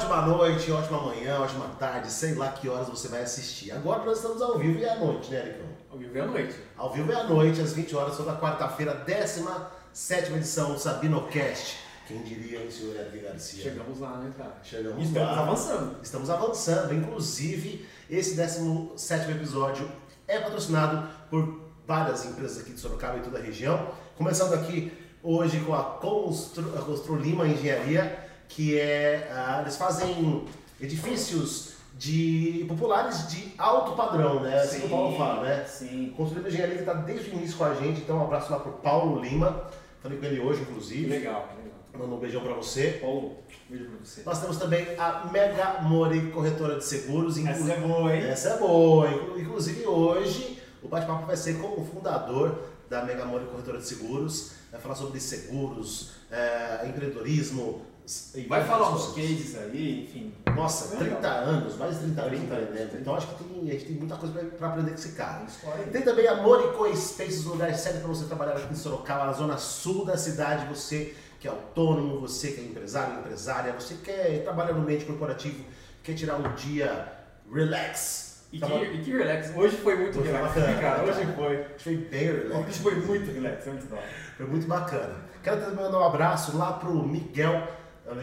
Ótima noite, ótima manhã, ótima tarde, sei lá que horas você vai assistir. Agora nós estamos ao vivo e à noite, né, Ericão? Ao vivo e à noite. Ao vivo e à noite, às 20 horas, toda quarta-feira, 17 edição do SabinoCast. Quem diria, hein, senhor Eric Garcia? Chegamos lá, né, cara? Chegamos estamos lá. avançando. Estamos avançando. Inclusive, esse 17 episódio é patrocinado por várias empresas aqui de Sorocaba e toda a região. Começando aqui hoje com a Constru, a Constru Lima Engenharia, que é. ah, eles fazem edifícios de populares de alto padrão, né? Assim que o Paulo fala, né? Sim. Constru Lima Engenharia que está desde o início com a gente, então um abraço lá pro Paulo Lima. Falei com ele hoje, inclusive. Legal, legal. Manda um beijão pra você. Paulo, beijo pra você. Nós temos também a Mega Mori Corretora de Seguros. Essa é boa, hein? Essa é boa. Inclu- Inclusive hoje o bate-papo vai ser com o fundador da Mega Mori Corretora de Seguros. Vai falar sobre seguros, é, empreendedorismo. E Vai várias falar uns cases aí, enfim. Nossa, Legal. 30 anos, mais de 30 anos 30 anos. empreendendo. Então acho que tem, a gente tem muita coisa pra- pra aprender com esse cara. História. Tem também a Morico Spaces, o lugar certo para você trabalhar aqui em Sorocaba, na zona sul da cidade. Você que é autônomo, você que é empresário, empresária, você que quer trabalhar no ambiente corporativo, quer tirar um dia relax. E que, e que relax. Hoje foi muito Hoje foi relax, bacana, né, cara? né, Hoje foi. Foi bem relax. Hoje foi muito relax, é muito da. Foi muito bacana. Quero também mandar um abraço lá pro Miguel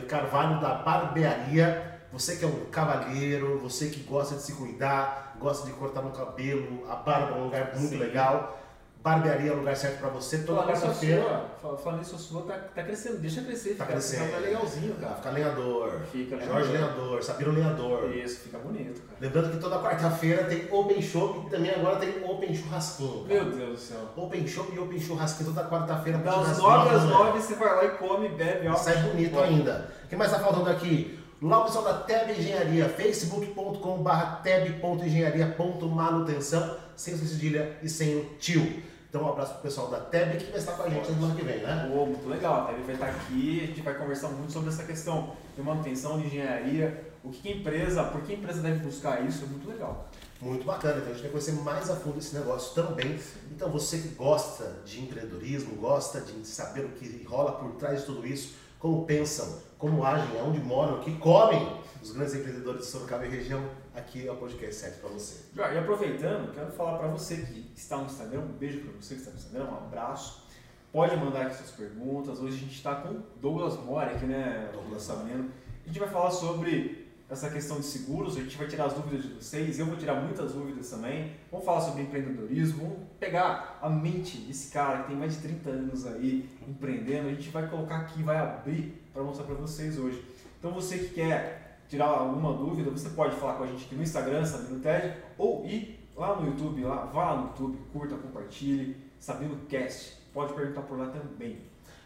Carvalho da Barbearia. Você que é um cavalheiro, você que gosta de se cuidar, gosta de cortar no cabelo, a barba é um lugar muito Sim. legal. Barbearia é o lugar certo para você. Toda quarta-feira. falando nisso, a sua tá, tá crescendo. Deixa crescer, Tá fica, crescendo. fica legalzinho, cara. Fica lenhador. Fica Jorge legal. Lenhador, Sabino Lenhador. Isso, fica bonito, cara. Lembrando que toda quarta-feira tem Open Shop e também agora tem Open Churrasquinho. cara. Meu Deus do céu. Open Shop e Open Churrasquinho toda quarta-feira. Das das 9 às nove da manhã. 9 você vai lá e come, bebe, ó. Sai bonito ainda. O que mais tá faltando aqui? Lá o pessoal da Teb Engenharia, facebook.com.br teb.engenharia.manutenção, sem o cedilha e sem o tio. Então um abraço pro pessoal da Teb que vai estar com a gente na semana que vem, né? Pô, muito legal, a Teve vai estar aqui, a gente vai conversar muito sobre essa questão de manutenção, de engenharia, o que, que a empresa, por que a empresa deve buscar isso, é muito legal. Muito bacana, então a gente vai conhecer mais a fundo esse negócio também. Então você que gosta de empreendedorismo, gosta de saber o que rola por trás de tudo isso, como pensam, como agem, aonde moram, o que comem os grandes empreendedores de Sorocaba e região, aqui é o podcast certo para você. Já, E aproveitando, quero falar para você que está no Instagram, um beijo para você que está no Instagram, um abraço. Pode mandar aqui suas perguntas. Hoje a gente está com Douglas Mori aqui, né? Douglas Sabendo. A gente vai falar sobre essa questão de seguros, a gente vai tirar as dúvidas de vocês, eu vou tirar muitas dúvidas também. Vamos falar sobre empreendedorismo, vamos pegar a mente desse cara que tem mais de 30 anos aí empreendendo, a gente vai colocar aqui, vai abrir para mostrar para vocês hoje. Então você que quer tirar alguma dúvida, você pode falar com a gente aqui no Instagram, Sabino TED, ou ir lá no YouTube, lá, vá lá no YouTube, curta, compartilhe, Sabino Cast, pode perguntar por lá também.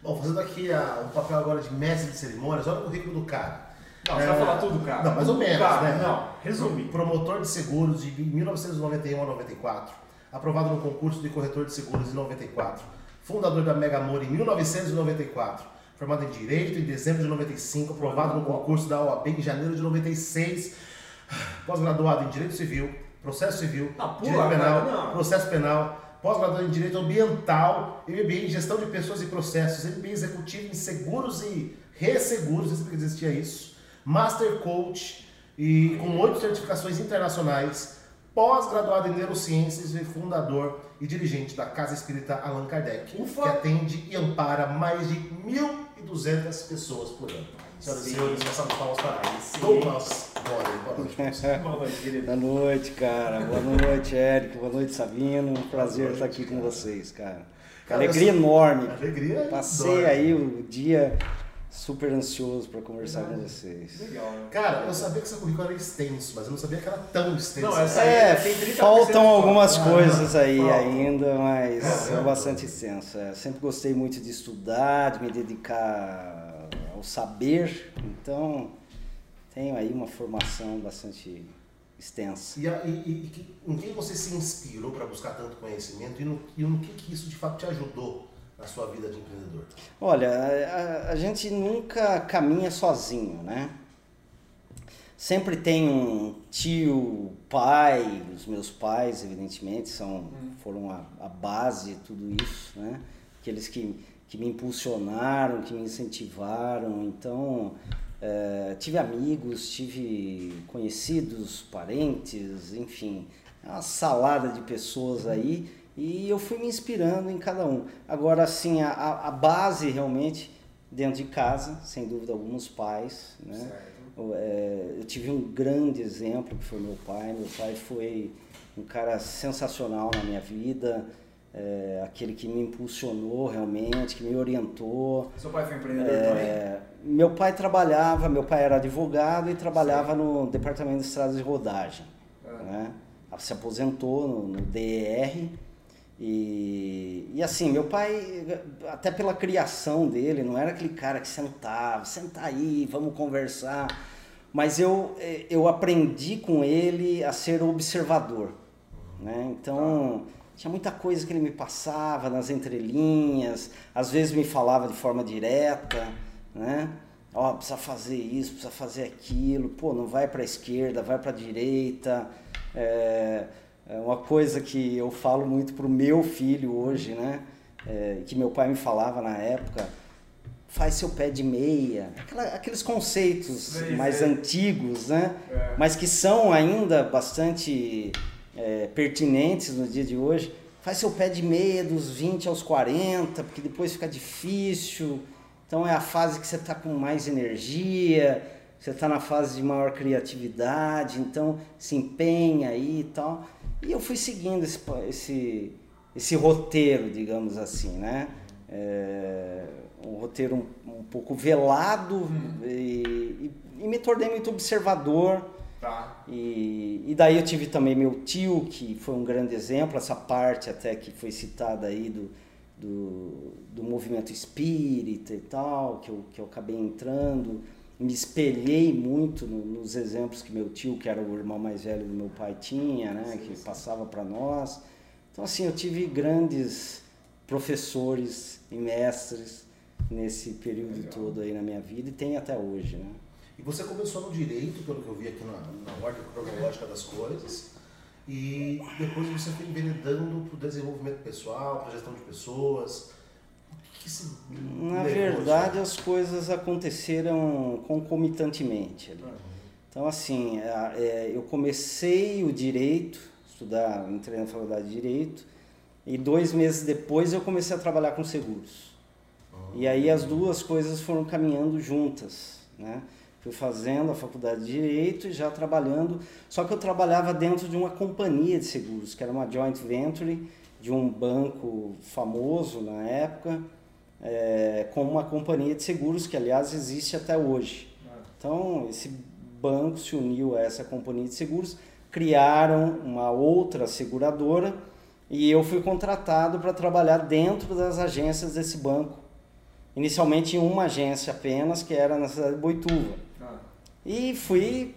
Bom, fazendo aqui a- um papel agora de mestre de cerimônias, olha o currículo do cara. Não, você É, vai falar tudo, cara. não, mais ou menos, cara. né? Não, resume. Promotor de seguros de 1991 a 94. Aprovado no concurso de corretor de seguros em 94. Fundador da Mega Amor em 1994. Formado em Direito em dezembro de 95. Aprovado no concurso da OAB em janeiro de 96. Pós-graduado em Direito Civil, Processo Civil, Ah, pula, Direito Penal, cara. Processo Penal. Pós-graduado em Direito Ambiental, MBA em Gestão de Pessoas e Processos, MBA Executivo em Seguros e Resseguros, não sei porque existia isso. Master Coach e com oito certificações internacionais, pós-graduado em Neurociências e fundador e dirigente da Casa Espírita Allan Kardec, Ufa! que atende e ampara mais de 1.200 pessoas por ano. Senhoras e senhores, passamos palmas para. Douglas. Boa noite. querido. Boa noite, cara. Boa noite, Érico. Boa noite, Sabino. Um prazer noite, estar aqui com cara. vocês, cara. Cara, Alegria enorme. Alegria. Passei enorme. aí o dia super ansioso para conversar com Verdade. vocês. Legal, né? Cara, eu sabia que seu currículo era extenso, mas eu não sabia que era tão extenso. Não, essa- É, tem 30% faltam algumas falta. coisas aí Falta. ainda, mas É, é bastante extenso. é. Sempre gostei muito de estudar, de me dedicar ao saber, então tenho aí uma formação bastante extensa. E, a- e- e- e em quem você se inspirou para buscar tanto conhecimento e no, e no que, que isso de fato te ajudou na sua vida de empreendedor? Olha, a, a gente nunca caminha sozinho, né? Sempre tem um tio, pai, os meus pais, evidentemente, são, foram a, a base de tudo isso, né? Aqueles que, que me impulsionaram, que me incentivaram. Então, É, tive amigos, tive conhecidos, parentes, enfim, uma salada de pessoas aí e eu fui me inspirando em cada um. Agora, assim, a, a base realmente dentro de casa, sem dúvida alguma, os pais, né? Eu, é, eu tive um grande exemplo que foi meu pai. Meu pai foi um cara sensacional na minha vida, é, aquele que me impulsionou realmente, que me orientou. Seu pai foi empreendedor é, também? Meu pai trabalhava, meu pai era advogado e trabalhava Sim. no departamento de estradas de rodagem. É. Né? Se aposentou no, no DER e, e assim, meu pai, até pela criação dele, não era aquele cara que sentava, senta aí, vamos conversar. Mas eu, eu aprendi com ele a ser observador. Né? Então, tinha muita coisa que ele me passava nas entrelinhas, às vezes me falava de forma direta, né? Ó, oh, precisa fazer isso, precisa fazer aquilo, pô, não vai para a esquerda, vai para a direita. É, é uma coisa que eu falo muito pro meu filho hoje, né? É, que meu pai me falava na época, faz seu pé de meia, Aquela, aqueles conceitos mais sim. antigos, né? É. Mas que são ainda bastante é, pertinentes no dia de hoje. Faz seu pé de meia dos 20 aos 40, porque depois fica difícil. Então é a fase que você está com mais energia, você está na fase de maior criatividade, então se empenha aí e tal. E eu fui seguindo esse, esse, esse roteiro, digamos assim, né? É, um roteiro um, um pouco velado uhum. e, e, e, me tornei muito observador. Tá. E, e daí eu tive também meu tio, que foi um grande exemplo, essa parte até que foi citada aí do, do, do movimento espírita e tal, que eu, que eu acabei entrando me espelhei muito no, nos exemplos que meu tio, que era o irmão mais velho do meu pai, tinha, né, que passava para nós. Então, assim, eu tive grandes professores e mestres nesse período Legal. todo aí na minha vida e tem até hoje, né? E você começou no direito, pelo que eu vi aqui na, na ordem cronológica das coisas, e depois você foi enveredando para o desenvolvimento pessoal, para gestão de pessoas, que se Na verdade, as coisas aconteceram concomitantemente. Ali. Então, assim, é, eu comecei o direito, estudar, entrei na faculdade de direito, e dois meses depois eu comecei a trabalhar com seguros. E aí as duas coisas foram caminhando juntas, né? Fui fazendo a faculdade de Direito e já trabalhando, só que eu trabalhava dentro de uma companhia de seguros, que era uma joint venture de um banco famoso na época, é, com uma companhia de seguros que, aliás, existe até hoje. Então, esse banco se uniu a essa companhia de seguros, criaram uma outra seguradora e eu fui contratado para trabalhar dentro das agências desse banco. Inicialmente em uma agência apenas, que era na cidade de Boituva. E fui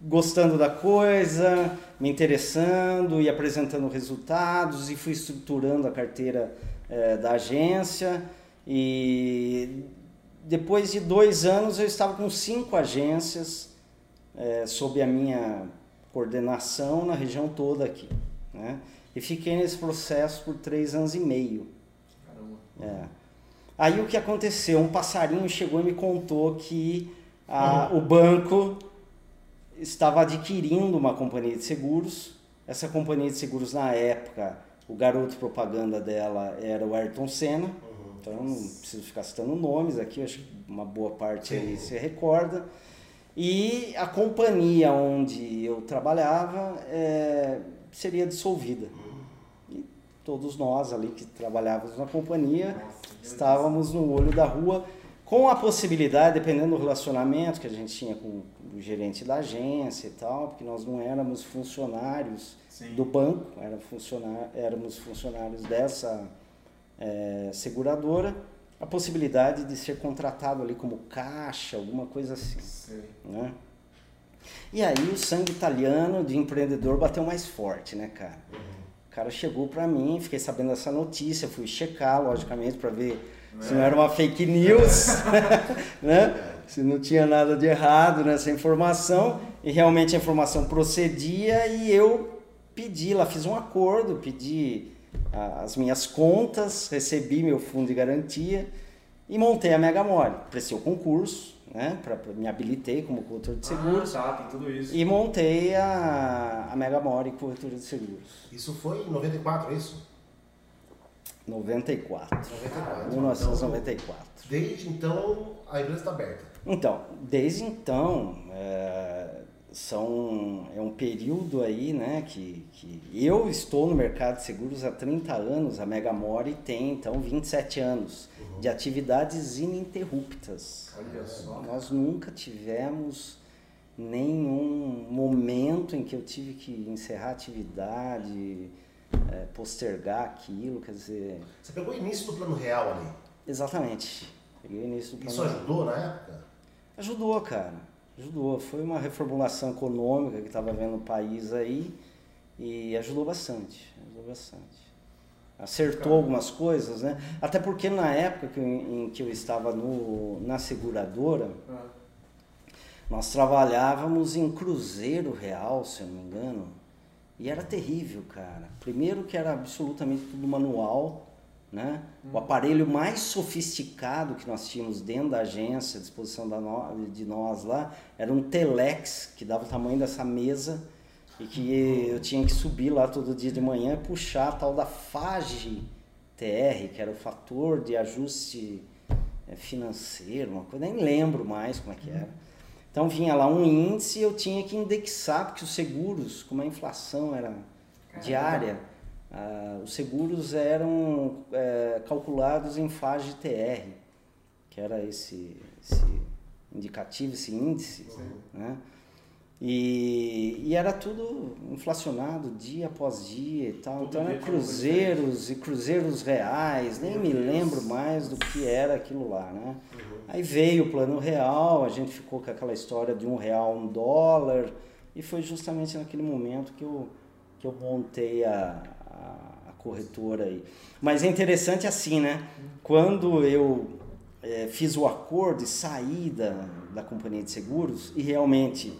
gostando da coisa, me interessando e apresentando resultados e fui estruturando a carteira é, da agência e depois de dois anos eu estava com cinco agências é, sob a minha coordenação na região toda aqui, né? E fiquei nesse processo por três anos e meio. É. Aí o que aconteceu? Um passarinho chegou e me contou que a, uhum. o banco estava adquirindo uma companhia de seguros. Essa companhia de seguros na época o garoto propaganda dela era o Ayrton Senna. Uhum. Então não preciso ficar citando nomes aqui, acho que uma boa parte aí se recorda. E a companhia onde eu trabalhava é, seria dissolvida. Uhum. E todos nós ali que trabalhávamos na companhia Nossa, estávamos no olho da rua com a possibilidade, dependendo do relacionamento que a gente tinha com o gerente da agência e tal, porque nós não éramos funcionários Sim. do banco, era funcionar, éramos funcionários dessa é, seguradora, a possibilidade de ser contratado ali como caixa, alguma coisa assim. Sim. Né? E aí o sangue italiano de empreendedor bateu mais forte, né, cara? Uhum. O cara chegou para mim, fiquei sabendo dessa notícia, fui checar, logicamente, para ver é. se não era uma fake news, né? Se não tinha nada de errado nessa informação, e realmente a informação procedia, e eu pedi lá, fiz um acordo, pedi as minhas contas, recebi meu fundo de garantia e montei a Mega Mole. Prestei o concurso, né? Pra, pra- me habilitei como corretor de seguros Ah, tá, tem tudo isso. e montei a, a Mega Mori Corretora de Seguros. Isso foi em 94, é isso? 94. 94. 1994. Então, desde então, a empresa está aberta. Então, desde então, é, são, é um período aí, né, que, que eu estou no mercado de seguros há 30 anos, a Mega Mori tem, então, 27 anos de atividades ininterruptas. Olha só. Nós nunca tivemos nenhum momento em que eu tive que encerrar a atividade, é, postergar aquilo, quer dizer, Você pegou o início do plano real ali. exatamente. Peguei o início do Isso plano- ajudou na época? Ajudou, cara. Ajudou. Foi uma reformulação econômica que estava vendo o país aí e ajudou bastante. Ajudou bastante. Acertou algumas coisas, né? Até porque na época que eu- em que eu estava no, na seguradora, Ah, nós trabalhávamos em Cruzeiro Real, se eu não me engano, e era terrível, cara. Primeiro que era absolutamente tudo manual, né? O aparelho mais sofisticado que nós tínhamos dentro da agência, à disposição no- de nós lá, era um Telex, que dava o tamanho dessa mesa, e que eu tinha que subir lá todo dia de manhã e puxar a tal da FAGE TR, que era o fator de ajuste eh, financeiro, uma coisa, nem lembro mais como é que era. Então vinha lá um índice e eu tinha que indexar, porque os seguros, como a inflação era diária, ah, os seguros eram eh, calculados em fase TR, que era esse, esse indicativo, esse índice, né? E, e era tudo inflacionado dia após dia e tal. Todo Então dia era tinha uma coisa cruzeiros e cruzeiros reais, nem Meu me Deus. lembro mais do que era aquilo lá, né? Uhum. Aí veio o plano real, a gente ficou com aquela história de um real, um dólar, e foi justamente naquele momento que eu, que eu montei a corretora aí. Mas é interessante assim, né? Quando eu eh, fiz o acordo e saí da, da companhia de seguros, e realmente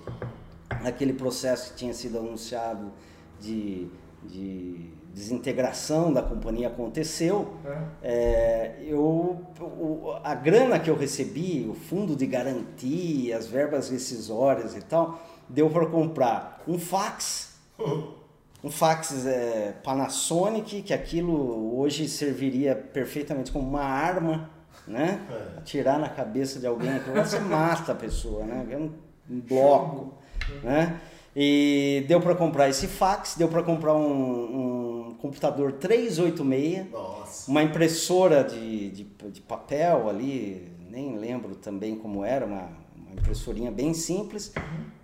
naquele processo que tinha sido anunciado de, de desintegração da companhia aconteceu, é. é, eu, o- a grana que eu recebi, o fundo de garantia, as verbas rescisórias e tal, deu para comprar um fax, um fax é, Panasonic, que aquilo hoje serviria perfeitamente como uma arma, né? É. Atirar na cabeça de alguém, você mata a pessoa, né? É um, um bloco, né? E deu para comprar esse fax, deu para comprar um, um computador 386, Nossa. uma impressora de, de, de papel ali, nem lembro também como era, uma, uma impressorinha bem simples,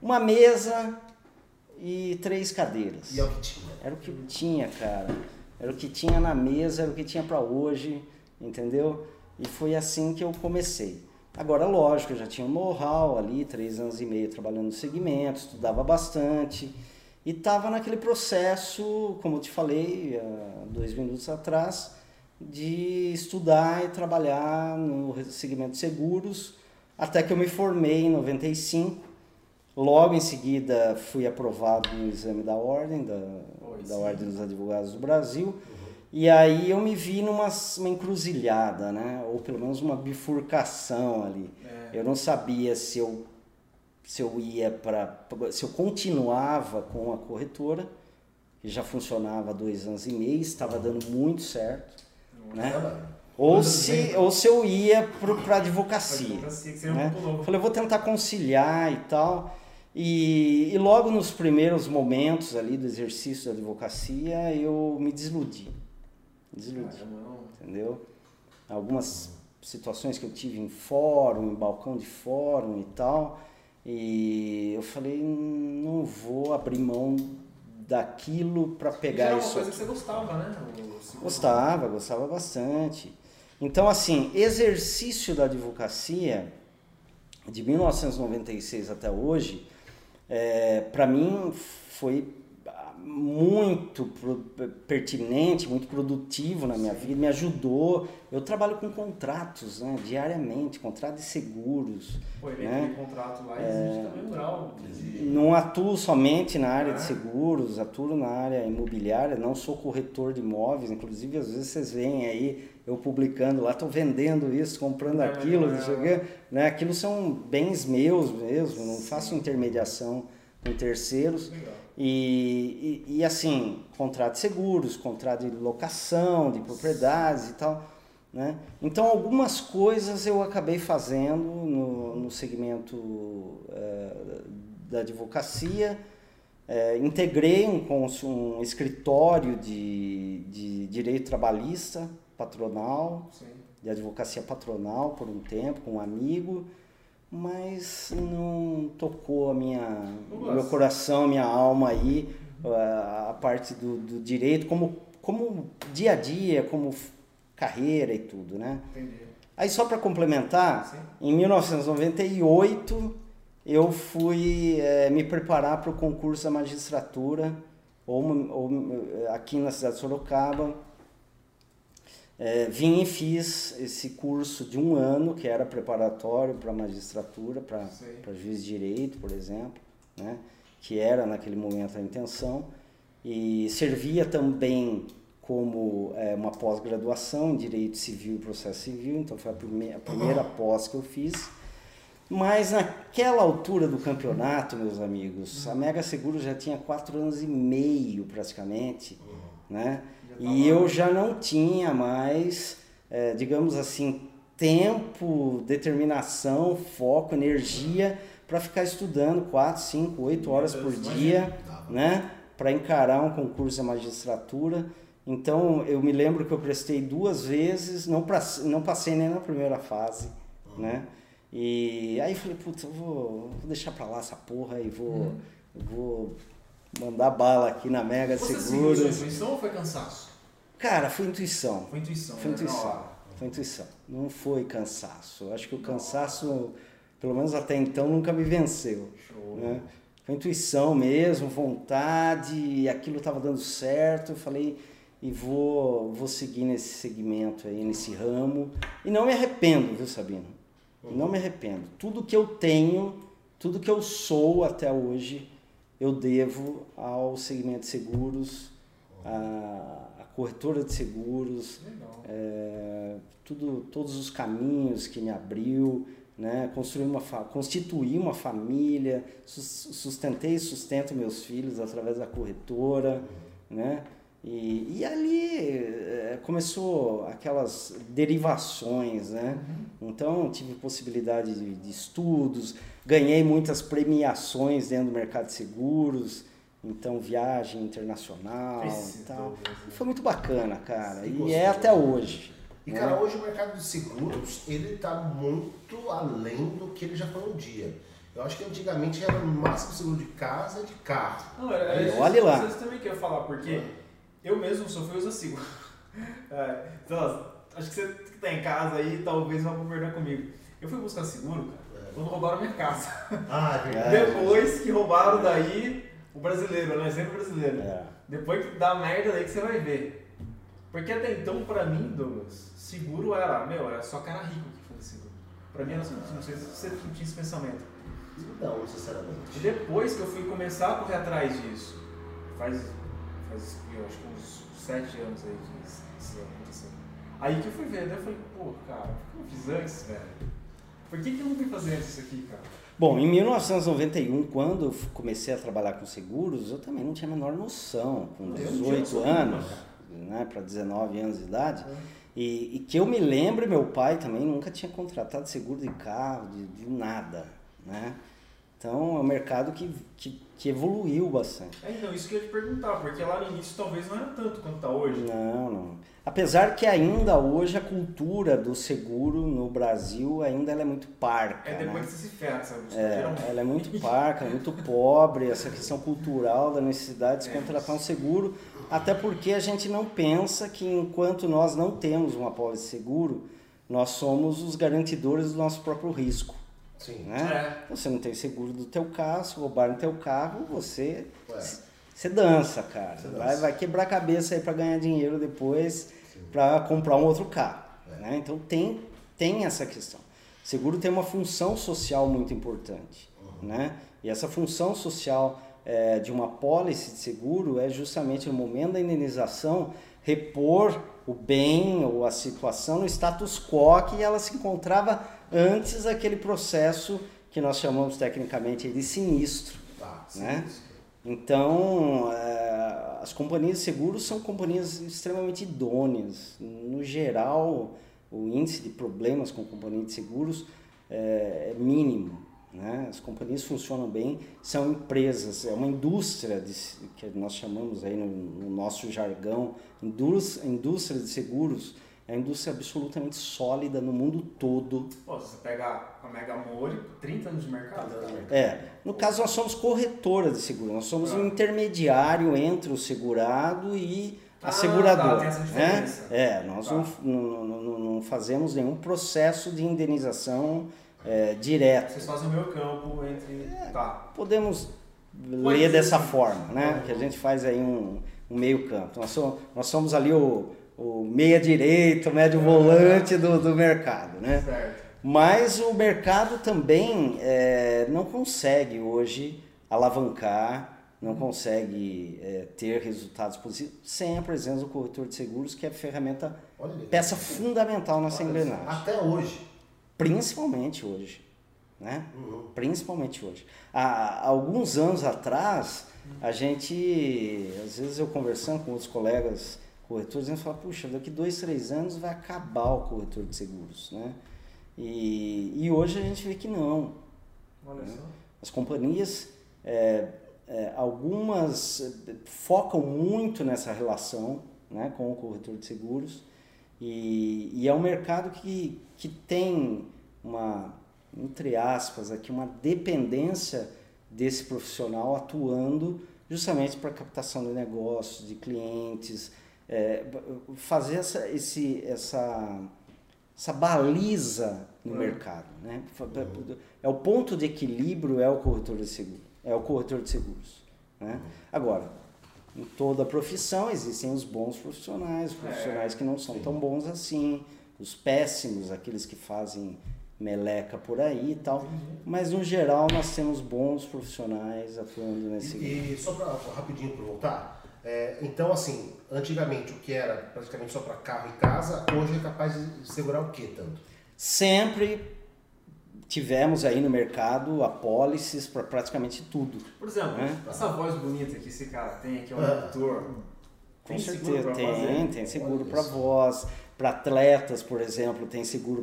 uma mesa e três cadeiras. E é o que tinha. Era o que tinha, cara. Era o que tinha na mesa, era o que tinha para hoje, entendeu? E foi assim que eu comecei. Agora, lógico, eu já tinha um know-how ali, três anos e meio trabalhando no segmento, estudava bastante e estava naquele processo, como eu te falei há dois minutos atrás, de estudar e trabalhar no segmento de seguros, até que eu me formei em 95. Logo em seguida fui aprovado no exame da ordem, da, da. Ordem dos Advogados do Brasil. E aí eu me vi numa uma encruzilhada, né? Ou pelo menos uma bifurcação ali. É. Eu não sabia se eu se eu ia para se eu continuava com a corretora que já funcionava há dois anos e meio, estava dando muito certo, né? Caramba. Ou se ou se eu ia para advocacia Advocacia, seria né? Falei, eu vou tentar conciliar e tal. E, e logo nos primeiros momentos ali do exercício da advocacia, eu me desiludi. Desiludi, entendeu? Algumas situações que eu tive em fórum, em balcão de fórum e tal. E eu falei, não vou abrir mão daquilo para pegar era uma isso coisa aqui. que você gostava, né? Gostava, gostava bastante. Então, assim, exercício da advocacia de 1996 até hoje, para mim foi muito pertinente, muito produtivo na minha vida, me ajudou. Eu trabalho com contratos, né, diariamente, contrato de seguros. Pô, ele né? contrato lá existe também um grau de... Não atuo somente na área Ah. de seguros, atuo na área imobiliária, não sou corretor de imóveis, inclusive às vezes vocês veem aí eu publicando lá, estou vendendo isso, comprando É, aquilo, é, não sei o quê, né? Aquilo são bens meus mesmo, não faço intermediação com terceiros. Legal. E, e, e, assim, contrato de seguros, contrato de locação, de propriedades e tal. Né? Então, algumas coisas eu acabei fazendo no, no segmento eh, da advocacia. Eh, integrei um, um escritório de, de direito trabalhista patronal, Sim. de advocacia patronal por um tempo, com um amigo, mas não tocou a minha, meu coração, a minha alma aí, a, a parte do, do direito, como, como dia a dia, como carreira e tudo, né? Entendi. Aí só para complementar, Sim. em 1998 eu fui eh, me preparar para o concurso da magistratura, ou, ou, eh, aqui na cidade de Sorocaba. Eh, vim e fiz esse curso de um ano, que era preparatório para magistratura, para juiz de direito, por exemplo, né? que era naquele momento a intenção, e servia também como eh, uma pós-graduação em Direito Civil e Processo Civil, então foi a, prime a primeira pós que eu fiz. Mas naquela altura do campeonato, meus amigos, a Mega Seguro já tinha quatro anos e meio praticamente, né? E eu já não tinha mais, eh, digamos assim, tempo, determinação, foco, energia para ficar estudando quatro, cinco, oito Meu horas Deus, por dia, né? Para encarar um concurso da magistratura. Então eu me lembro que eu prestei duas vezes, não, pra- não passei nem na primeira fase, né? E aí falei, putz, eu vou, vou deixar pra lá essa porra e vou, eu vou mandar bala aqui na Mega Você seguiu sua Seguros. intuição ou foi cansaço? Cara, foi intuição. Foi intuição. Foi né? Intuição. Foi intuição. Não foi cansaço. Eu acho que o cansaço, pelo menos até então, nunca me venceu. Show. Né? Foi intuição mesmo, vontade, aquilo estava dando certo. Eu falei, e vou, vou seguir nesse segmento aí, nesse ramo. E não me arrependo, viu, Sabino? Não me arrependo. Tudo que eu tenho, tudo que eu sou até hoje, eu devo ao segmento de seguros, à, à corretora de seguros, é, tudo, todos os caminhos que me abriu, né? Construir uma constituir uma família, sus- sustentei e sustento meus filhos através da corretora, né? E, e ali é, começou aquelas derivações, né? Então tive possibilidade de, de estudos, ganhei muitas premiações dentro do mercado de seguros, então viagem internacional e tal. todas, né? Foi muito bacana, cara. E gostoso. é até hoje. E né? cara, hoje o mercado de seguros, ele tá muito além do que ele já foi um dia. Eu acho que antigamente era no máximo seguro de casa e de carro. Não, era, isso- olhe lá. Vocês também que eu ia falar, porque eu mesmo sofri usa seguro. É, então, acho que você que tá em casa aí talvez vá concordar comigo. Eu fui buscar seguro, cara, É. quando roubaram minha casa. Ah, é É. verdade. Depois que roubaram daí o brasileiro, né? Sempre brasileiro. É. Depois que dá merda daí que você vai ver. Porque até então, pra mim, Douglas, seguro era, meu, era só cara rico que fazia seguro. Pra mim era não sei se você tinha esse pensamento. Não, sinceramente. E depois que eu fui começar a correr atrás disso, faz, faz eu acho que uns sete anos aí que aconteceu. Aí que eu fui ver, daí eu falei, pô, cara, por que eu fiz antes, velho? Por que, que eu não fui fazer antes isso aqui, cara? Bom, em 1991, quando eu comecei a trabalhar com seguros, eu também não tinha a menor noção, com Eu não tinha 18 noção anos, né, para 19 anos de idade. E, e que eu me lembre, meu pai também nunca tinha contratado seguro de carro, de, de nada, né? Então é um mercado que, que, que evoluiu bastante. É, então, isso que eu ia te perguntar, porque lá no início talvez não era tanto quanto tá hoje. Não, não. Apesar que ainda hoje a cultura do seguro no Brasil ainda é muito parca, É depois né? que você se ferra, sabe? É, Geralmente. ela é muito parca, muito pobre, essa questão cultural da necessidade de se É contratar um seguro, até porque a gente não pensa que enquanto nós não temos uma pólice de seguro, nós somos os garantidores do nosso próprio risco, Sim. né? É. Você não tem seguro do teu carro, se roubarem teu carro, você Você dança, cara. Você dança. Vai, vai quebrar a cabeça aí para ganhar dinheiro depois para comprar um outro carro. É. Né? Então tem, tem essa questão. Seguro tem uma função social muito importante. Uhum. Né? E essa função social é, de uma pólice de seguro é justamente no momento da indenização repor o bem ou a situação no status quo que ela se encontrava antes daquele processo que nós chamamos tecnicamente de sinistro. Tá, Né? Então, eh, as companhias de seguros são companhias extremamente idôneas. No geral, o índice de problemas com companhia de seguros eh, é mínimo. Né? As companhias funcionam bem, são empresas, é uma indústria de, que nós chamamos aí no, no nosso jargão, indústria, indústria de seguros, é uma indústria absolutamente sólida no mundo todo. Pô, se você pegar a Mega Mori, 30 anos de mercado. É, no caso nós somos corretora de seguro, nós somos um Ah. intermediário entre o segurado e a Ah, seguradora. tá, tem essa né? diferença. É, nós Tá. não, não, não- fazemos nenhum processo de indenização é, direto. Vocês fazem o meu campo entre. Tá. Podemos Pois ler é. dessa forma, né? Que a gente faz aí um, um meio campo. Nós somos, nós somos ali o, o meia direito, o médio volante do, do mercado, né? Certo. Mas o mercado também é, não consegue hoje alavancar, não consegue é, ter resultados positivos sem a presença do corretor de seguros, que é a ferramenta, Olha peça fundamental nessa Olha, engrenagem. Até hoje. Principalmente hoje. Né? Uhum. Principalmente hoje. Há alguns anos atrás, a gente, às vezes eu conversando com outros colegas corretores, a gente fala, puxa, daqui dois, três anos vai acabar o corretor de seguros. Né? E, e hoje a gente vê que não. Olha só. As companhias, é, é, algumas é, focam muito nessa relação né, com o corretor de seguros e, e é um mercado que, que tem uma, entre aspas, aqui, uma dependência desse profissional atuando justamente para captação de negócios, de clientes, é, fazer essa, esse, essa, essa baliza no Uhum. mercado. Né? É o ponto de equilíbrio é o corretor de seguro, é o corretor de seguros. Né? Agora, em toda profissão existem os bons profissionais, os profissionais que não são sim. tão bons assim, os péssimos, aqueles que fazem meleca por aí e tal. Mas no geral nós temos bons profissionais atuando nesse E, e só para rapidinho para voltar, é, então assim, antigamente o que era praticamente só para carro e casa, hoje é capaz de segurar o que tanto? Sempre tivemos aí no mercado apólices para praticamente tudo. Por exemplo, É. essa voz bonita que esse cara tem, que é um Ah. locutor. Com tem seguro certeza tem, fazer? tem seguro para voz, para atletas, por exemplo, tem seguro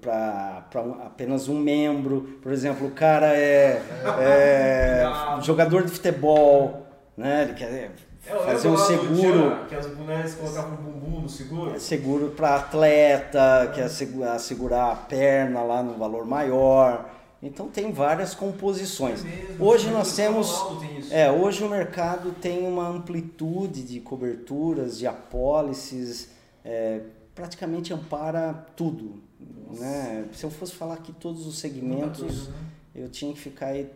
para um, apenas um membro. Por exemplo, o cara é, é jogador de futebol, né? Ele quer eu fazer um seguro. Tchan, que as mulheres colocavam o bumbum no seguro. É seguro para atleta, que é segu- assegurar a perna lá no valor maior. Então tem várias composições. É mesmo, Hoje nós temos tem é, hoje o mercado tem uma amplitude de coberturas, de apólices, é, praticamente ampara tudo. Né? Se eu fosse falar aqui todos os segmentos, né? eu tinha que ficar aí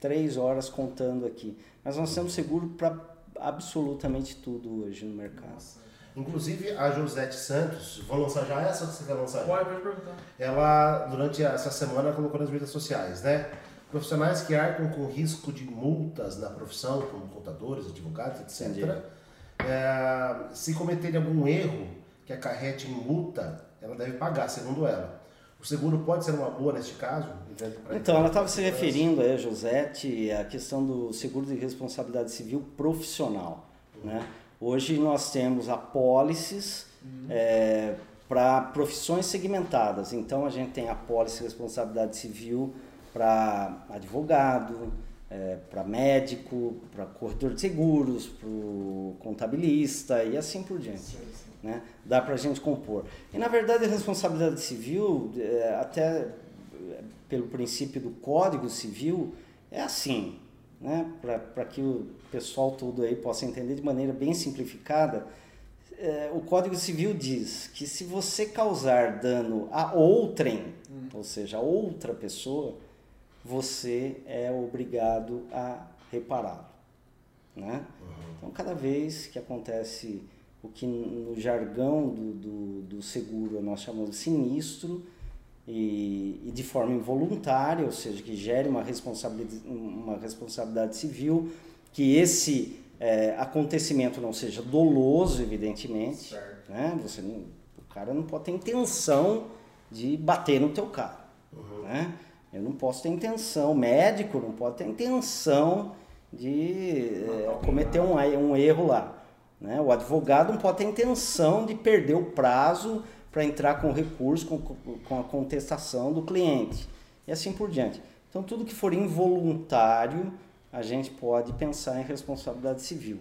três horas contando aqui. Mas nós temos seguro para absolutamente tudo hoje no mercado. Nossa. Inclusive a Josete Santos, vou lançar já essa ou você quer lançar? Pode, pode perguntar. Ela, durante essa semana, colocou nas mídias sociais, né? Profissionais que arcam com risco de multas na profissão, como contadores, advogados, etc. É, se cometerem algum erro que acarrete em multa, ela deve pagar, segundo ela. O seguro pode ser uma boa neste caso? Então, ela estava se referindo aí, Josete, à questão do seguro de responsabilidade civil profissional. Né? Hoje nós temos apólices para profissões segmentadas. Então, a gente tem apólice de responsabilidade civil para advogado, para médico, para corretor de seguros, para contabilista e assim por diante né? Dá para a gente compor. E na verdade a responsabilidade civil, é, até é, pelo princípio do Código Civil, é assim, né? Para que o pessoal todo aí possa entender de maneira bem simplificada, é, o Código Civil diz que se você causar dano a outrem, ou seja, a outra pessoa, você é obrigado a repará-lo. Né? Então, cada vez que acontece o que no jargão do, do, do seguro nós chamamos de sinistro, e, e, de forma involuntária, ou seja, que gere uma responsabilidade, uma responsabilidade civil, que esse é, acontecimento não seja doloso, evidentemente. Né? Você não, o cara não pode ter intenção de bater no teu carro. Uhum. Né? Eu não posso ter intenção, o médico não pode ter intenção de é, cometer um, um erro lá. Né? O advogado não pode ter intenção de perder o prazo para entrar com recurso, com, com a contestação do cliente e assim por diante. Então, tudo que for involuntário, a gente pode pensar em responsabilidade civil.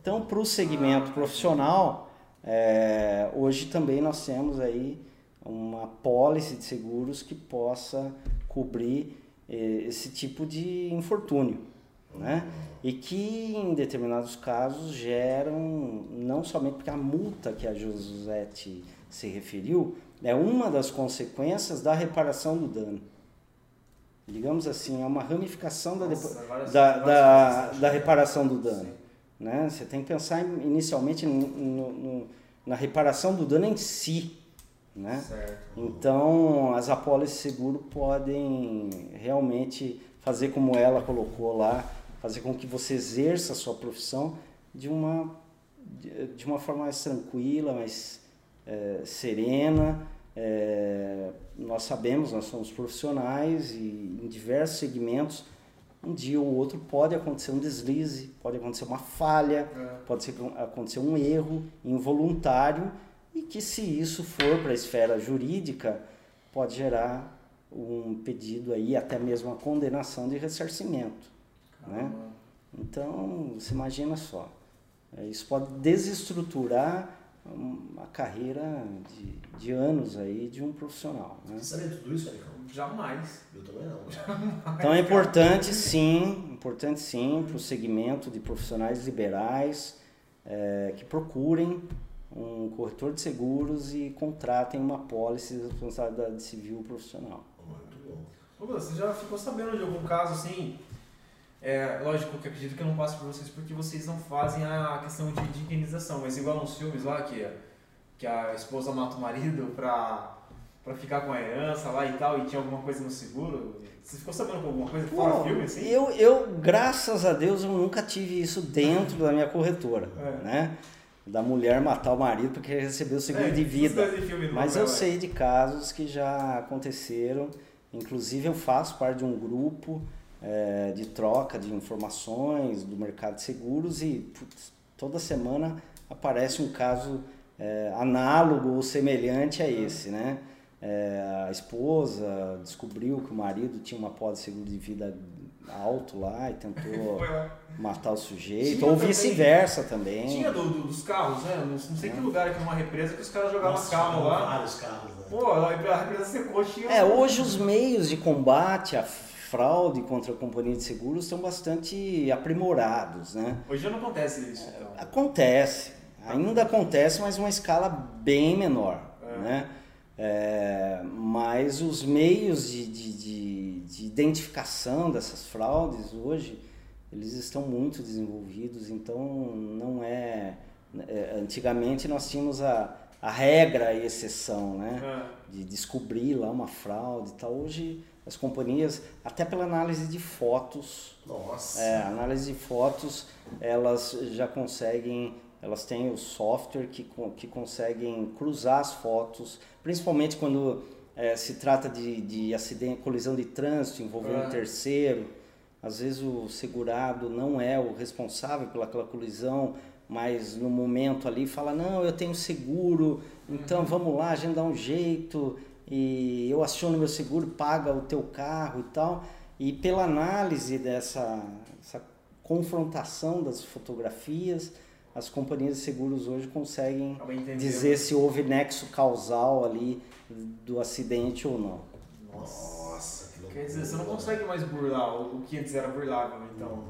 Então, para o segmento profissional, é, hoje também nós temos aí uma pólice de seguros que possa cobrir eh, esse tipo de infortúnio né? E que em determinados casos geram, não somente porque a multa que a Josete se referiu, é uma das consequências da reparação do dano. Digamos assim, é uma ramificação da, Nossa, várias, da, várias da, da, né? reparação do dano. Né? Você tem que pensar inicialmente no, no, na reparação do dano em si. Né? Então, as apólices seguro podem realmente fazer como ela colocou lá, fazer com que você exerça a sua profissão de uma, de uma forma mais tranquila, mais é, serena. É, nós sabemos, nós somos profissionais e em diversos segmentos, um dia ou outro pode acontecer um deslize, pode acontecer uma falha, é. pode ser, acontecer um erro involuntário e que se isso for para a esfera jurídica, pode gerar um pedido aí, até mesmo a condenação de ressarcimento. Né? Então, você imagina só. É, isso pode desestruturar a carreira de, de anos aí de um profissional. Né? Você sabe tudo isso? Jamais. Eu também não. Então é importante sim, importante sim para o segmento de profissionais liberais é, que procurem um corretor de seguros e contratem uma pólice de responsabilidade civil profissional. Muito bom. Douglas, você já ficou sabendo de algum caso assim é, lógico que acredito que eu não passo para vocês porque vocês não fazem a questão de, de indenização, mas igual nos filmes lá que, que a esposa mata o marido para para ficar com a herança lá e tal, e tinha alguma coisa no seguro? Você ficou sabendo alguma coisa fora do filme assim? Eu, eu, graças a Deus, eu nunca tive isso dentro da minha corretora, é. né? Da mulher matar o marido porque recebeu o seguro é, de vida. De Mas eu sei de casos que já aconteceram, inclusive eu faço parte de um grupo é, de troca de informações do mercado de seguros e putz, toda semana aparece um caso é, análogo ou semelhante a esse, né? É, a esposa descobriu que o marido tinha uma pólice de seguro de vida alto lá e tentou matar o sujeito, tinha ou vice-versa também. Tinha do, do, dos carros, né? Não, sei é. que lugar aqui numa represa que os caras jogavam Nossa, carro lá. Vários carros, né? Pô, a represa secou, tinha. É, hoje os meios de combate a fraude contra a companhia de seguros estão bastante aprimorados, né? Hoje não acontece isso, então. Acontece, ainda acontece, mas uma escala bem menor, é. né? É, mas os meios de, de, de, de, identificação dessas fraudes hoje, eles estão muito desenvolvidos, então não é... é antigamente nós tínhamos a, a regra e exceção, né? É. De descobrir lá uma fraude e tal. Hoje as companhias, até pela análise de fotos. Nossa! É, análise de fotos, elas já conseguem, elas têm o software que, que conseguem cruzar as fotos, principalmente quando é, se trata de, de acidente, colisão de trânsito envolvendo um é. terceiro. Às vezes o segurado não é o responsável pelaquela colisão, mas no momento ali fala, não, eu tenho seguro, então uhum. vamos lá, a gente dá um jeito e eu aciono meu seguro, paga o teu carro e tal. E pela análise dessa confrontação das fotografias, as companhias de seguros hoje conseguem dizer se houve nexo causal ali do acidente ou não. Nossa, que Quer dizer, você não consegue mais burlar o que antes era burlável, então.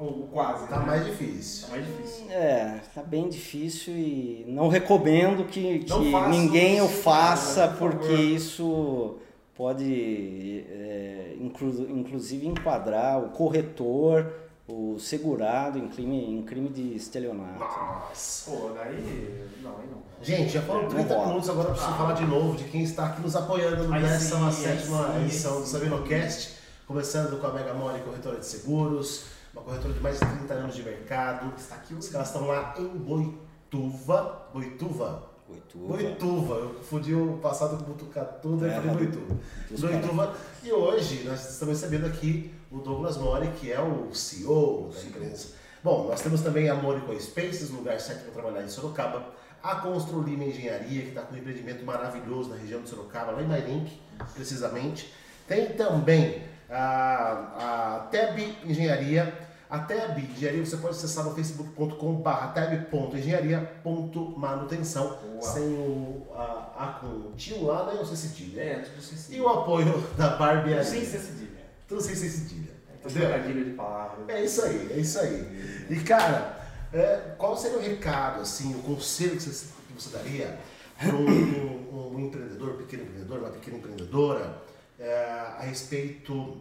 Ou quase. Tá né? mais difícil. Tá mais difícil. É, tá bem difícil e não recomendo que, que ninguém o faça, cara, por porque favor. isso pode, é, inclu, inclusive, enquadrar o corretor, o segurado em crime, em crime de estelionato. Nossa. Pô, daí. Não, aí não. Gente, já foram Não 30 rola. minutos, agora eu preciso falar de novo de quem está aqui nos apoiando Aí nessa sim, aí sétima sim, edição do. Sabinocast, começando com a Mega Mole Corretora de Seguros, uma corretora de mais de 30 anos de mercado. Está aqui Os caras estão lá em Boituva. Boituva? Boituva. Boituva. Eu confundi o passado com Butucatuba e É, falei Boituva. Boituva. E hoje nós estamos recebendo aqui o Douglas Mori, que é o CEO da empresa. Bom, nós temos também a Morico Spaces, lugar certo para trabalhar em Sorocaba. A Constru Lima Engenharia, que está com um empreendimento maravilhoso na região de Sorocaba, lá em Mairink, precisamente. Tem também a, a TEB Engenharia. A TEB Engenharia você pode acessar no facebook.com.br teb.engenharia.manutenção sem o a, a com o tio lá, né? Não sei se cedilha. É, tudo sem E cedilha. o apoio da Barbearia. Sem ser cedilha. Tudo sem ser cedilha. Entendeu? de palavras. É isso aí, é isso aí. E cara, é, qual seria o recado, assim, o conselho que você, que você daria para um, um- um empreendedor, pequeno empreendedor, uma pequena empreendedora, é, a respeito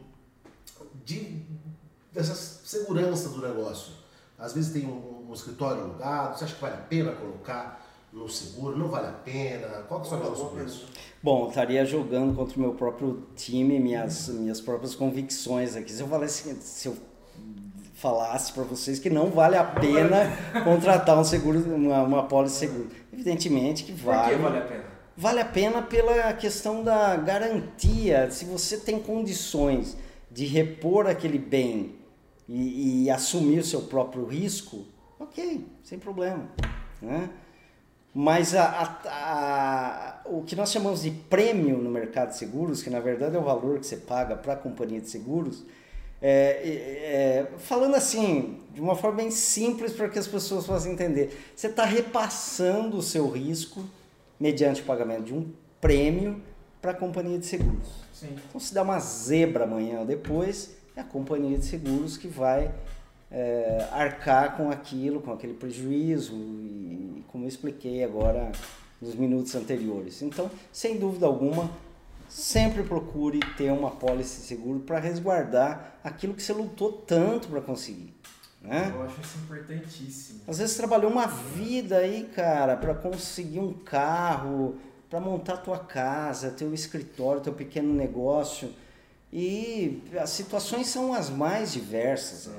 de, dessa segurança do negócio? Às vezes tem um, um escritório alugado, você acha que vale a pena colocar no seguro? Não vale a pena? Qual que é a sua visão sobre isso? Bom, eu estaria jogando contra o meu próprio time, minhas, minhas próprias convicções aqui. Se eu falasse, se eu falasse para vocês que não vale a pena contratar um seguro, uma, uma pólice seguro. Evidentemente que Por vale. que vale a pena? Vale a pena pela questão da garantia. Se você tem condições de repor aquele bem e, e assumir o seu próprio risco, ok, sem problema. Né? Mas a- a- a- o que nós chamamos de prêmio no mercado de seguros, que na verdade é o valor que você paga para a companhia de seguros, é, é, é, falando assim, de uma forma bem simples para que as pessoas possam entender, você está repassando o seu risco mediante o pagamento de um prêmio para a companhia de seguros. Sim. Então, se dá uma zebra amanhã ou depois, é a companhia de seguros que vai é, arcar com aquilo, com aquele prejuízo, e como eu expliquei agora nos minutos anteriores. Então, sem dúvida alguma, sempre procure ter uma pólice de seguro para resguardar aquilo que você lutou tanto para conseguir. Né? Eu acho isso importantíssimo. Às vezes você trabalhou uma vida aí, cara, para conseguir um carro, para montar tua casa, teu escritório, teu pequeno negócio. E as situações são as mais diversas.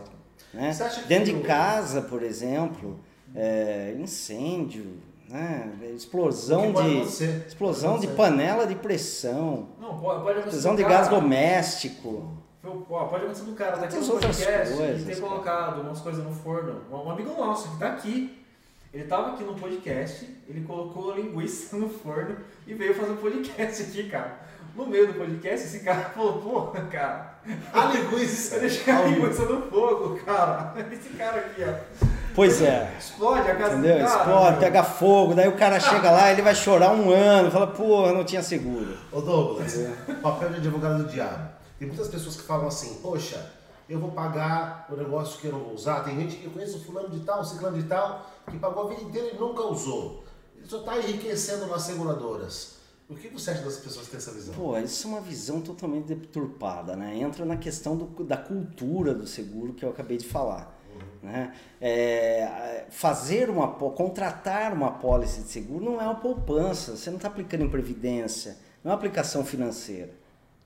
Né? Dentro de casa, por exemplo, é, incêndio, né? explosão de explosão de panela de pressão, Não, pode, pode explosão de gás doméstico. Ó, Pode acontecer do cara daqui Tem no podcast coisas, e ter colocado umas coisas no forno. Um amigo nosso que tá aqui, ele tava aqui no podcast, ele colocou linguiça no forno e veio fazer um podcast aqui, cara. No meio do podcast, esse cara falou, porra, cara, A linguiça. eu deixei a linguiça no fogo, cara. Esse cara aqui, ó. Pois é. Explode a casa Entendeu? do cara. Explode, meu. pega fogo, daí o cara chega lá, ele vai chorar um ano, fala, porra, não tinha seguro. Ô Douglas, papel de advogado do diabo. Tem muitas pessoas que falam assim, poxa, eu vou pagar o negócio que eu não vou usar. Tem gente que eu conheço fulano de tal, ciclano de tal, que pagou a vida inteira e nunca usou. Ele só está enriquecendo nas seguradoras. O que você acha das pessoas que têm essa visão? Pô, isso é uma visão totalmente deturpada, né? Entra na questão do- da cultura do seguro que eu acabei de falar. Né? É, fazer uma contratar uma pólice de seguro não é uma poupança, você não está aplicando em previdência, não é uma aplicação financeira.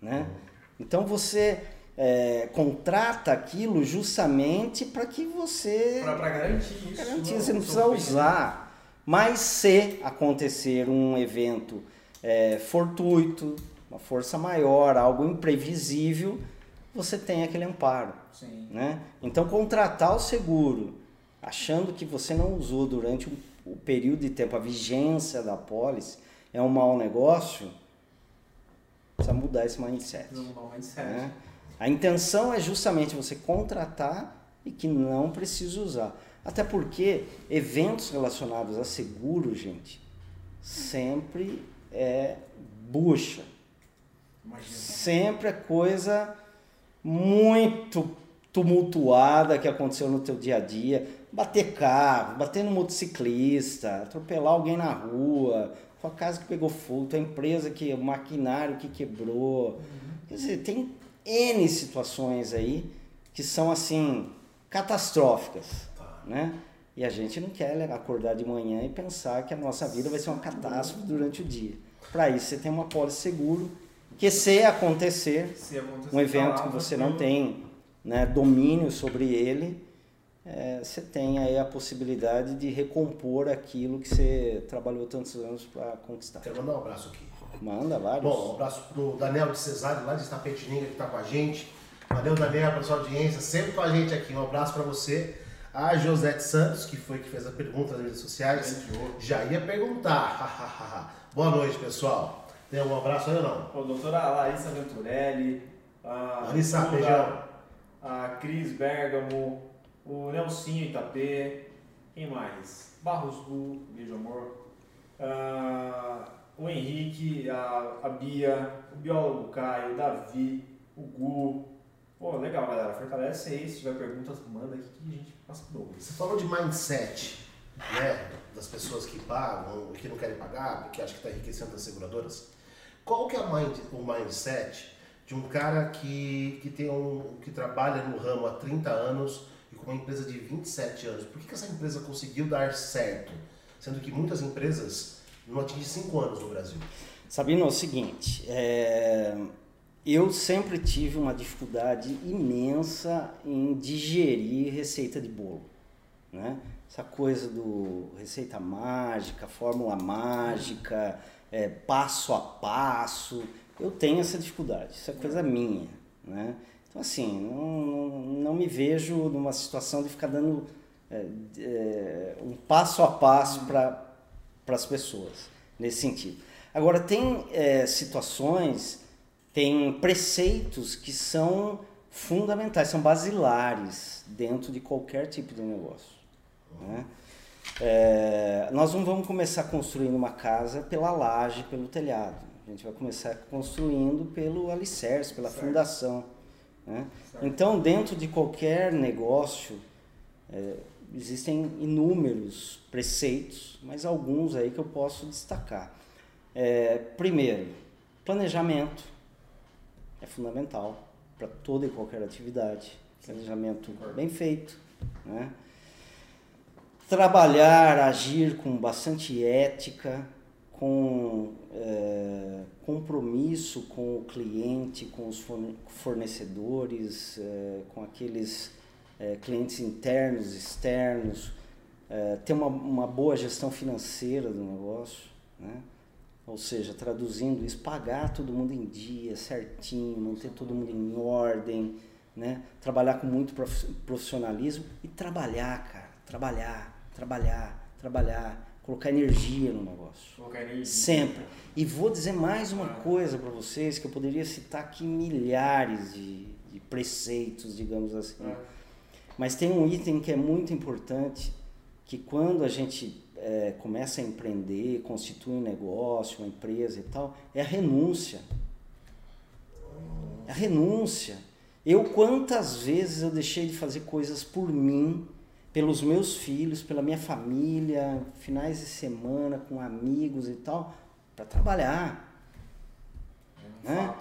Né? Então você é, contrata aquilo justamente para que você pra garantir isso. Garantia, não, você não precisa usar. Mas se acontecer um evento é, fortuito, uma força maior, algo imprevisível, você tem aquele amparo. Sim. Né? Então, contratar o seguro, achando que você não usou durante o, o período de tempo, a vigência da pólice, é um mau negócio, precisa mudar esse mindset. Não, não, mindset. né? A intenção é justamente você contratar e que não precisa usar. Até porque eventos relacionados a seguro, gente, sempre é bucha. Imagina. Sempre é coisa muito tumultuada que aconteceu no teu dia a dia. Bater carro, bater no motociclista, atropelar alguém na rua, tua casa que pegou fogo, tua empresa que, o maquinário que quebrou. Quer dizer, tem N situações aí que são assim catastróficas, Tá. né? E a gente não quer acordar de manhã e pensar que a nossa vida vai ser uma catástrofe durante o dia. Para isso você tem uma pólice seguro que se acontecer Se acontecer um evento tá que você não tem né, domínio sobre ele, é, você tem aí a possibilidade de recompor aquilo que você trabalhou tantos anos para conquistar. Quero mandar um abraço aqui. Manda vários. Bom, um abraço pro Daniel de Cesário, lá de Tapetininga, que está com a gente. Valeu, Daniel, pela sua audiência, sempre com a gente aqui. Um abraço para você. A Josete Santos, que foi que fez a pergunta nas redes sociais, já ia perguntar. Boa noite, pessoal. Tem algum abraço aí ou não? Ô, doutora Larissa Venturelli, a Larissa, Duda, beijão. a Cris Bergamo, o Nelsinho Itapê, quem mais? Barros Gu, beijo amor. Ah, o Henrique, a, a Bia, o biólogo Caio, o Davi, o Gu. Pô, legal, galera. Fortalece aí. Se tiver perguntas, manda aqui que a gente passa por Você falou de mindset, né? Das pessoas que pagam que não querem pagar, porque acham que está enriquecendo as seguradoras. Qual que é mind- o mindset de um cara que, que, tem um, que trabalha no ramo há 30 anos e com uma empresa de 27 anos? Por que, que essa empresa conseguiu dar certo? Sendo que muitas empresas não atingem 5 anos no Brasil. Sabino, é o seguinte, é, eu sempre tive uma dificuldade imensa em digerir receita de bolo, né? Essa coisa do receita mágica, fórmula mágica, é, passo a passo, eu tenho essa dificuldade, isso é coisa minha, né? Então assim, não, não, me vejo numa situação de ficar dando é, é, um passo a passo para as pessoas, nesse sentido. Agora, tem é, situações, tem preceitos que são fundamentais, são basilares dentro de qualquer tipo de negócio. Né? É, nós não vamos começar construindo uma casa pela laje, pelo telhado. A gente vai começar construindo pelo alicerce, pela Certo. fundação. Né? Então, dentro de qualquer negócio, é, existem inúmeros preceitos, mas alguns aí que eu posso destacar. É, primeiro, planejamento é fundamental para toda e qualquer atividade. Planejamento bem feito, né? Trabalhar, agir com bastante ética, com é, compromisso com o cliente, com os forne- fornecedores, é, com aqueles é, clientes internos, externos, é, ter uma, uma boa gestão financeira do negócio, né? ou seja, traduzindo isso, pagar todo mundo em dia, certinho, manter todo mundo em ordem, né? trabalhar com muito prof- profissionalismo e trabalhar, cara, trabalhar, trabalhar, trabalhar, colocar energia no negócio. Colocar energia. Sempre. E vou dizer mais uma coisa para vocês que eu poderia citar aqui milhares de, de preceitos, digamos assim. É. Mas tem um item que é muito importante, que quando a gente é, começa a empreender, constitui um negócio, uma empresa e tal, é a renúncia. É a renúncia. Eu quantas vezes eu deixei de fazer coisas por mim, pelos meus filhos, pela minha família, finais de semana com amigos e tal, para trabalhar É um né?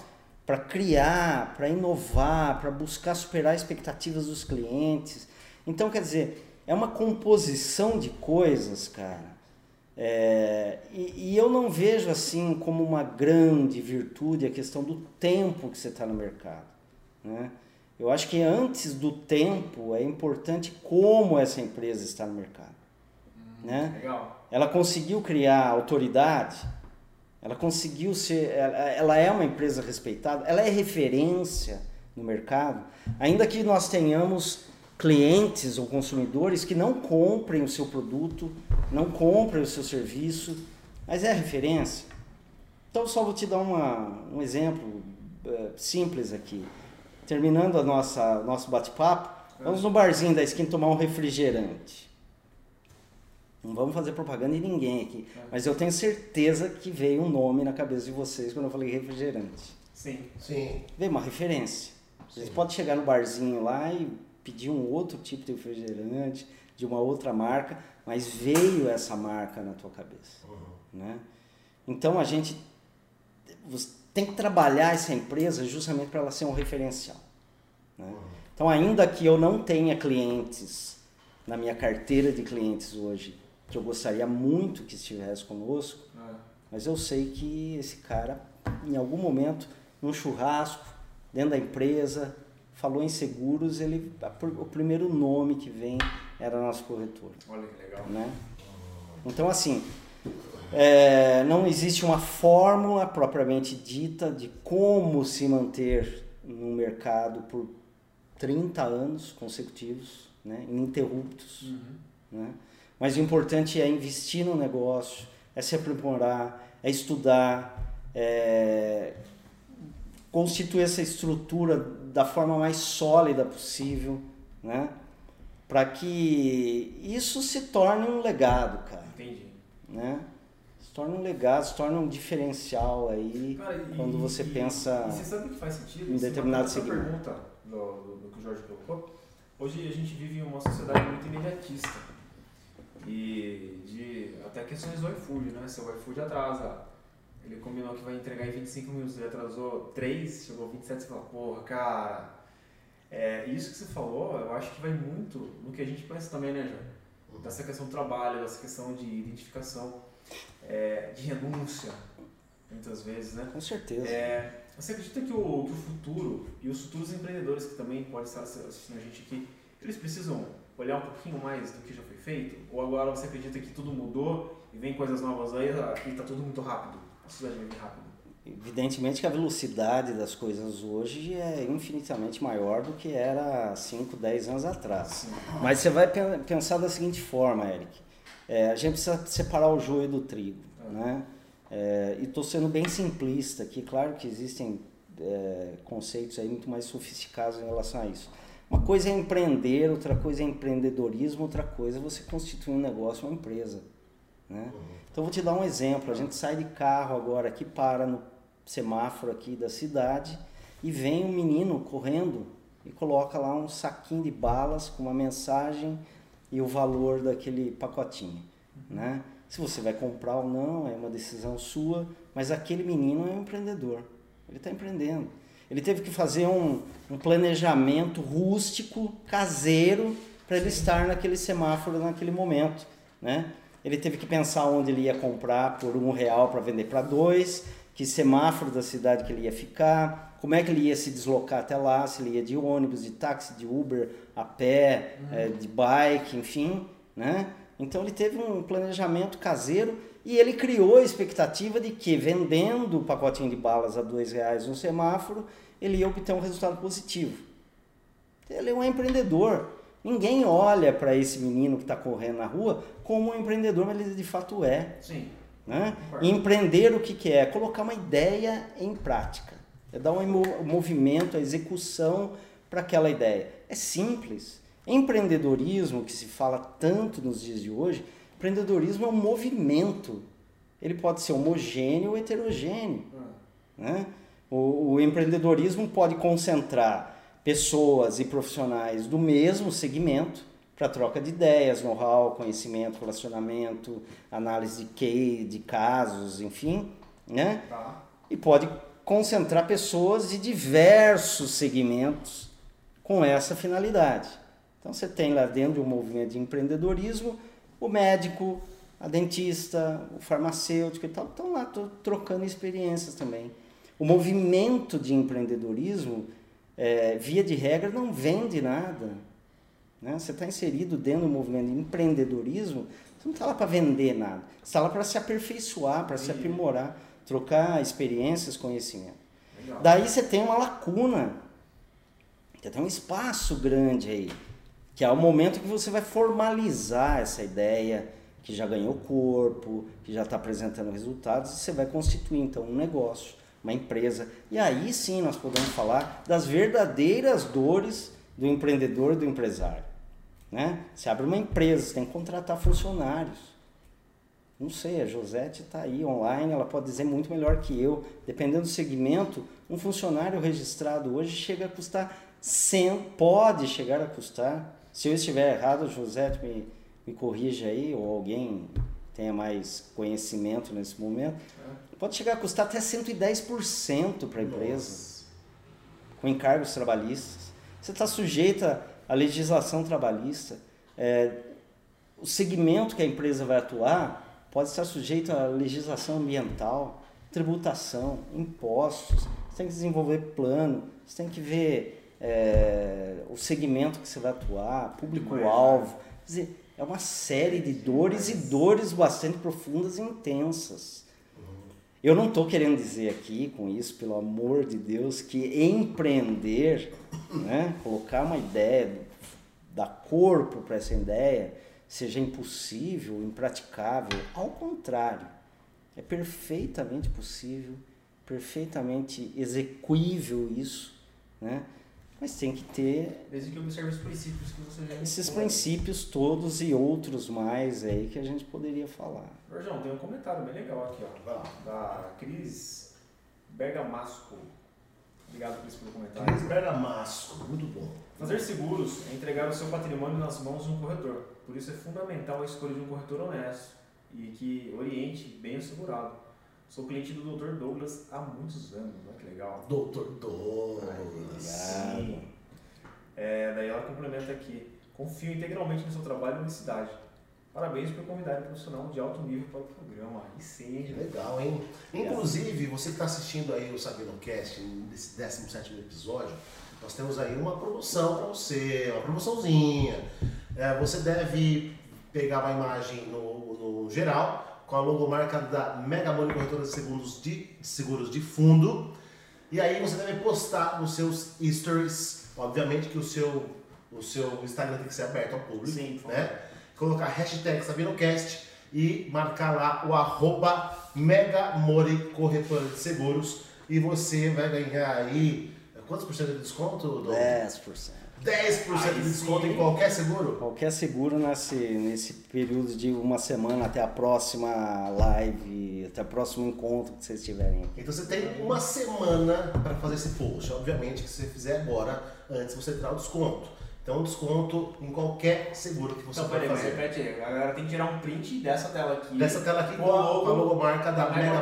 para criar, para inovar, para buscar superar expectativas dos clientes. Então, quer dizer, é uma composição de coisas, cara. É, e, e eu não vejo assim como uma grande virtude a questão do tempo que você está no mercado. Né? Eu acho que antes do tempo é importante como essa empresa está no mercado. Né? Legal. Ela conseguiu criar autoridade, ela conseguiu ser, ela, ela é uma empresa respeitada, ela é referência no mercado, ainda que nós tenhamos clientes ou consumidores que não comprem o seu produto, não comprem o seu serviço, mas é referência. Então só vou te dar uma, um exemplo eh, simples aqui. Terminando a nossa nosso bate-papo, vamos no barzinho da esquina tomar um refrigerante. Não vamos fazer propaganda de ninguém aqui, mas eu tenho certeza que veio um nome na cabeça de vocês quando eu falei refrigerante. Sim. Sim. Veio uma referência. Vocês podem chegar no barzinho lá e pedir um outro tipo de refrigerante, de uma outra marca, mas veio essa marca na tua cabeça. Né? Então a gente você tem que trabalhar essa empresa justamente para ela ser um referencial. Né? Então, ainda que eu não tenha clientes na minha carteira de clientes hoje, que eu gostaria muito que estivesse conosco, É. mas eu sei que esse cara, em algum momento, num churrasco, dentro da empresa, falou em seguros, ele, o primeiro nome que vem era nosso corretor Olha que legal. né? Então, assim, é, não existe uma fórmula propriamente dita de como se manter no mercado por 30 anos consecutivos, né? ininterruptos. Uhum. Né? Mas o importante é investir no negócio, é se aprimorar, é estudar, é constituir essa estrutura da forma mais sólida possível, né? Para que isso se torne um legado, cara, Entendi. né? Se torne um legado, se torne um diferencial aí Cara, e- quando você e- pensa E você sabe que faz sentido? em determinado segmento. pergunta do, do, do que o Jorge colocou. Hoje a gente vive em uma sociedade muito imediatista. E de até questões do iFood, né? Se o iFood atrasa, ele combinou que vai entregar em 25 minutos, ele atrasou 3, chegou 27, você fala, porra, cara. É, isso que você falou, eu acho que vai muito no que a gente pensa também, né, Jorge? Dessa questão do trabalho, dessa questão de identificação, é, de renúncia, muitas vezes, né? com certeza. É, você acredita que o, que o futuro e os futuros empreendedores que também podem estar assistindo a gente aqui, eles precisam olhar um pouquinho mais do que já foi feito? Ou agora você acredita que tudo mudou e vem coisas novas aí e está tudo muito rápido? A sociedade vir rápido. Evidentemente que a velocidade das coisas hoje é infinitamente maior do que era 5, 10 anos atrás. Mas você vai pen- pensar da seguinte forma, Eric. É, a gente precisa separar o joio do trigo, né? É, e estou sendo bem simplista aqui. Claro que existem é, conceitos aí muito mais sofisticados em relação a isso. Uma coisa é empreender, outra coisa é empreendedorismo, outra coisa é você constituir um negócio, uma empresa, né? Então vou te dar um exemplo. A gente sai de carro agora aqui, para no semáforo aqui da cidade e vem um menino correndo e coloca lá um saquinho de balas com uma mensagem e o valor daquele pacotinho, né? Se você vai comprar ou não é uma decisão sua, mas aquele menino é um empreendedor. Ele está empreendendo. Ele teve que fazer um, um planejamento rústico, caseiro, para ele estar naquele semáforo naquele momento, né? Ele teve que pensar onde ele ia comprar por um real para vender para dois, que semáforo da cidade que ele ia ficar, como é que ele ia se deslocar até lá, se ele ia de ônibus, de táxi, de Uber, a pé, eh, de bike, enfim, né? Então ele teve um planejamento caseiro e ele criou a expectativa de que vendendo o pacotinho de balas a dois reais no semáforo, ele ia obter um resultado positivo. Ele é um empreendedor. Ninguém olha para esse menino que está correndo na rua como um empreendedor, mas ele de fato é. Sim. Né? Empreender o que, que é? Colocar uma ideia em prática. É dar um movimento, a execução para aquela ideia. É simples. Empreendedorismo, que se fala tanto nos dias de hoje, empreendedorismo é um movimento. Ele pode ser homogêneo ou heterogêneo. Ah, Né? O, o empreendedorismo pode concentrar pessoas e profissionais do mesmo segmento para troca de ideias, know-how, conhecimento, relacionamento, análise de case, de casos, enfim, né? tá. E pode concentrar pessoas de diversos segmentos com essa finalidade. Então você tem lá dentro de um movimento de empreendedorismo o médico, a dentista, o farmacêutico e tal, estão lá trocando experiências também. O movimento de empreendedorismo, eh, via de regra, não vende nada. Né? Você está inserido dentro do movimento de empreendedorismo, você não está lá para vender nada. Você está lá para se aperfeiçoar, para se aprimorar, trocar experiências, conhecimento. Legal. Daí você tem uma lacuna, você tem um espaço grande aí, que é o momento que você vai formalizar essa ideia, que já ganhou corpo, que já está apresentando resultados, e você vai constituir então um negócio, uma empresa. E aí sim nós podemos falar das verdadeiras dores do empreendedor e do empresário. Né? Você abre uma empresa, você tem que contratar funcionários. Não sei, a Josete está aí online, ela pode dizer muito melhor que eu. Dependendo do segmento, um funcionário registrado hoje chega a custar 100, pode chegar a custar. Se eu estiver errado, Josete me, me corrija aí, ou alguém tenha mais conhecimento nesse momento. Pode chegar a custar até 110% para a empresa, com encargos trabalhistas. Você está sujeita à legislação trabalhista. É, o segmento que a empresa vai atuar pode estar sujeito à legislação ambiental, tributação, impostos. Você tem que desenvolver plano, você tem que ver é, o segmento que você vai atuar, público-alvo. Quer dizer, é uma série de dores e dores bastante profundas e intensas. Eu não estou querendo dizer aqui com isso, pelo amor de Deus, que empreender, né, colocar uma ideia, dar corpo para essa ideia, seja impossível, impraticável. Ao contrário, é perfeitamente possível, perfeitamente execuível isso, né? Mas tem que ter. Desde que observe os princípios que você já Esses princípios todos e outros mais aí que a gente poderia falar. Jorjão, tem um comentário bem legal aqui, ó. Da Cris Bergamasco. Obrigado, Cris, pelo comentário. Cris Bergamasco, muito bom. Fazer seguros é entregar o seu patrimônio nas mãos de um corretor. Por isso é fundamental a escolha de um corretor honesto e que oriente bem o segurado. Sou cliente do Dr. Douglas há muitos anos, olha que legal. Dr. Douglas. Sim. É, daí ela complementa aqui. Confio integralmente no seu trabalho e unicidade. Parabéns por convidar um profissional de alto nível para o programa. Aí sim, Que legal, hein? Inclusive, você que está assistindo aí o Sabino Cast, nesse 17 episódio, nós temos aí uma promoção para você, uma promoçãozinha. É, você deve pegar uma imagem no, no geral, com a logomarca da Mega Money Corretora de Seguros de, seguros de Fundo. E aí você deve postar nos seus stories, obviamente que o seu, o seu Instagram tem que ser aberto ao público, Sim, né? Colocar hashtag SabinoCast e marcar lá o arroba Megamore Corretora de Seguros e você vai ganhar aí quantos por cento de desconto? Dom? 10%. 10% de desconto em qualquer seguro? Qualquer seguro nesse, nesse período de uma semana até a próxima live, até o próximo encontro que vocês tiverem aqui. Então você tem uma semana para fazer esse post. Obviamente que se você fizer agora, antes você terá o desconto. Então desconto em qualquer seguro que você Então, peraí, mas fazer. repete aí. A galera tem que tirar um print dessa tela aqui. Dessa tela aqui com a, logo a logomarca da Mega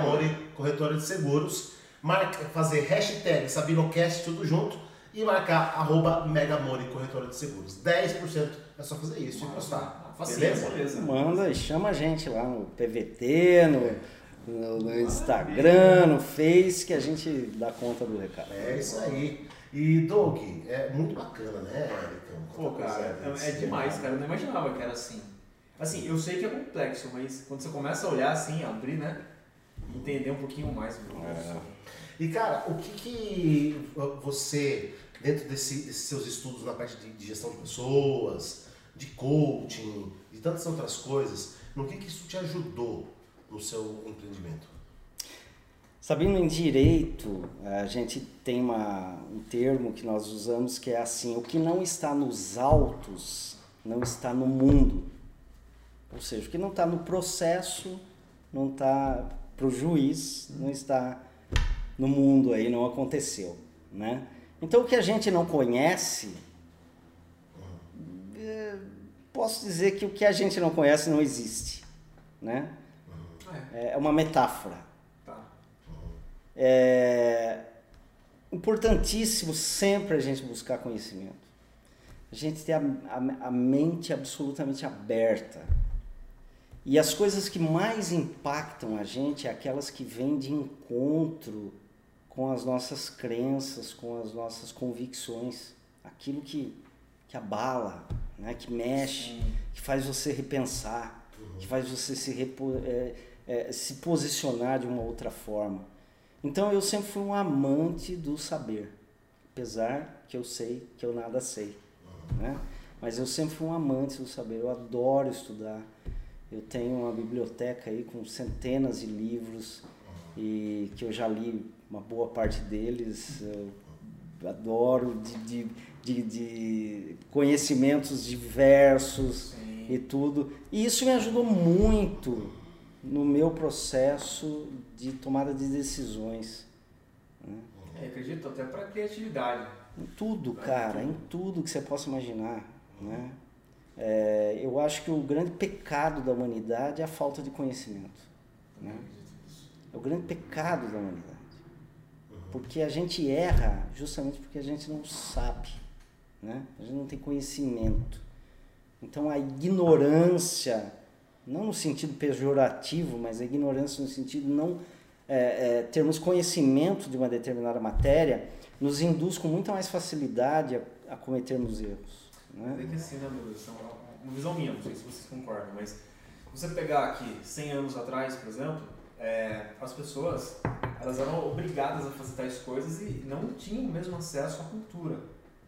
Corretora de Seguros. Marca, fazer hashtag SabinoCast tudo junto e marcar arroba Mega Money Corretora de Seguros. 10% é só fazer isso e postar. Facinho, Beleza? beleza. Manda e chama a gente lá no PVT, no, no, no Instagram, no Face, que a gente dá conta do recado. É isso aí. E Doug, é muito bacana, né, Ericão? Pô, cara, é, é demais, cara. Eu não imaginava que era assim. Assim, eu sei que é complexo, mas quando você começa a olhar assim, abrir, né? Entender um pouquinho mais. meu Deus. É. E cara, o que que você, dentro desse- desses seus estudos na parte de, de gestão de pessoas, de coaching, de tantas outras coisas, no que que isso te ajudou no seu empreendimento? Sabendo em direito, a gente tem uma, um termo que nós usamos que é assim: o que não está nos autos não está no mundo. Ou seja, o que não está no processo não está para o juiz, não está no mundo aí, não aconteceu. Né? Então, o que a gente não conhece, eh, posso dizer que o que a gente não conhece não existe. Né? É, É uma metáfora. tá. É importantíssimo sempre a gente buscar conhecimento. A gente ter a, a- a mente absolutamente aberta. E as coisas que mais impactam a gente é aquelas que vêm de encontro com as nossas crenças, com as nossas convicções. Aquilo que, que abala, né? que mexe, que faz você repensar, que faz você se, repo, é, é, se posicionar de uma outra forma. Então eu sempre fui um amante do saber, apesar que eu sei que eu nada sei, né? Mas eu sempre fui um amante do saber, eu adoro estudar. Eu tenho uma biblioteca aí com centenas de livros e que eu já li uma boa parte deles. Eu adoro de, de, de, de conhecimentos diversos Sim. e tudo. E isso me ajudou muito no meu processo de tomada de decisões. É, acredito até pra criatividade. Em tudo, cara, em tudo que você possa imaginar. Né? É, eu acho que o grande pecado da humanidade é a falta de conhecimento. Né? É o grande pecado da humanidade. Porque a gente erra justamente porque a gente não sabe. né? A gente não tem conhecimento. Então a ignorância, não no sentido pejorativo, mas a ignorância no sentido não é, é, termos conhecimento de uma determinada matéria, nos induz com muita mais facilidade a, a cometermos erros. Né? Tem que assim, né, meu Deus? Uma visão minha, não sei se vocês concordam, mas você pegar aqui 100 anos atrás, por exemplo, é, as pessoas elas eram obrigadas a fazer tais coisas e não tinham o mesmo acesso à cultura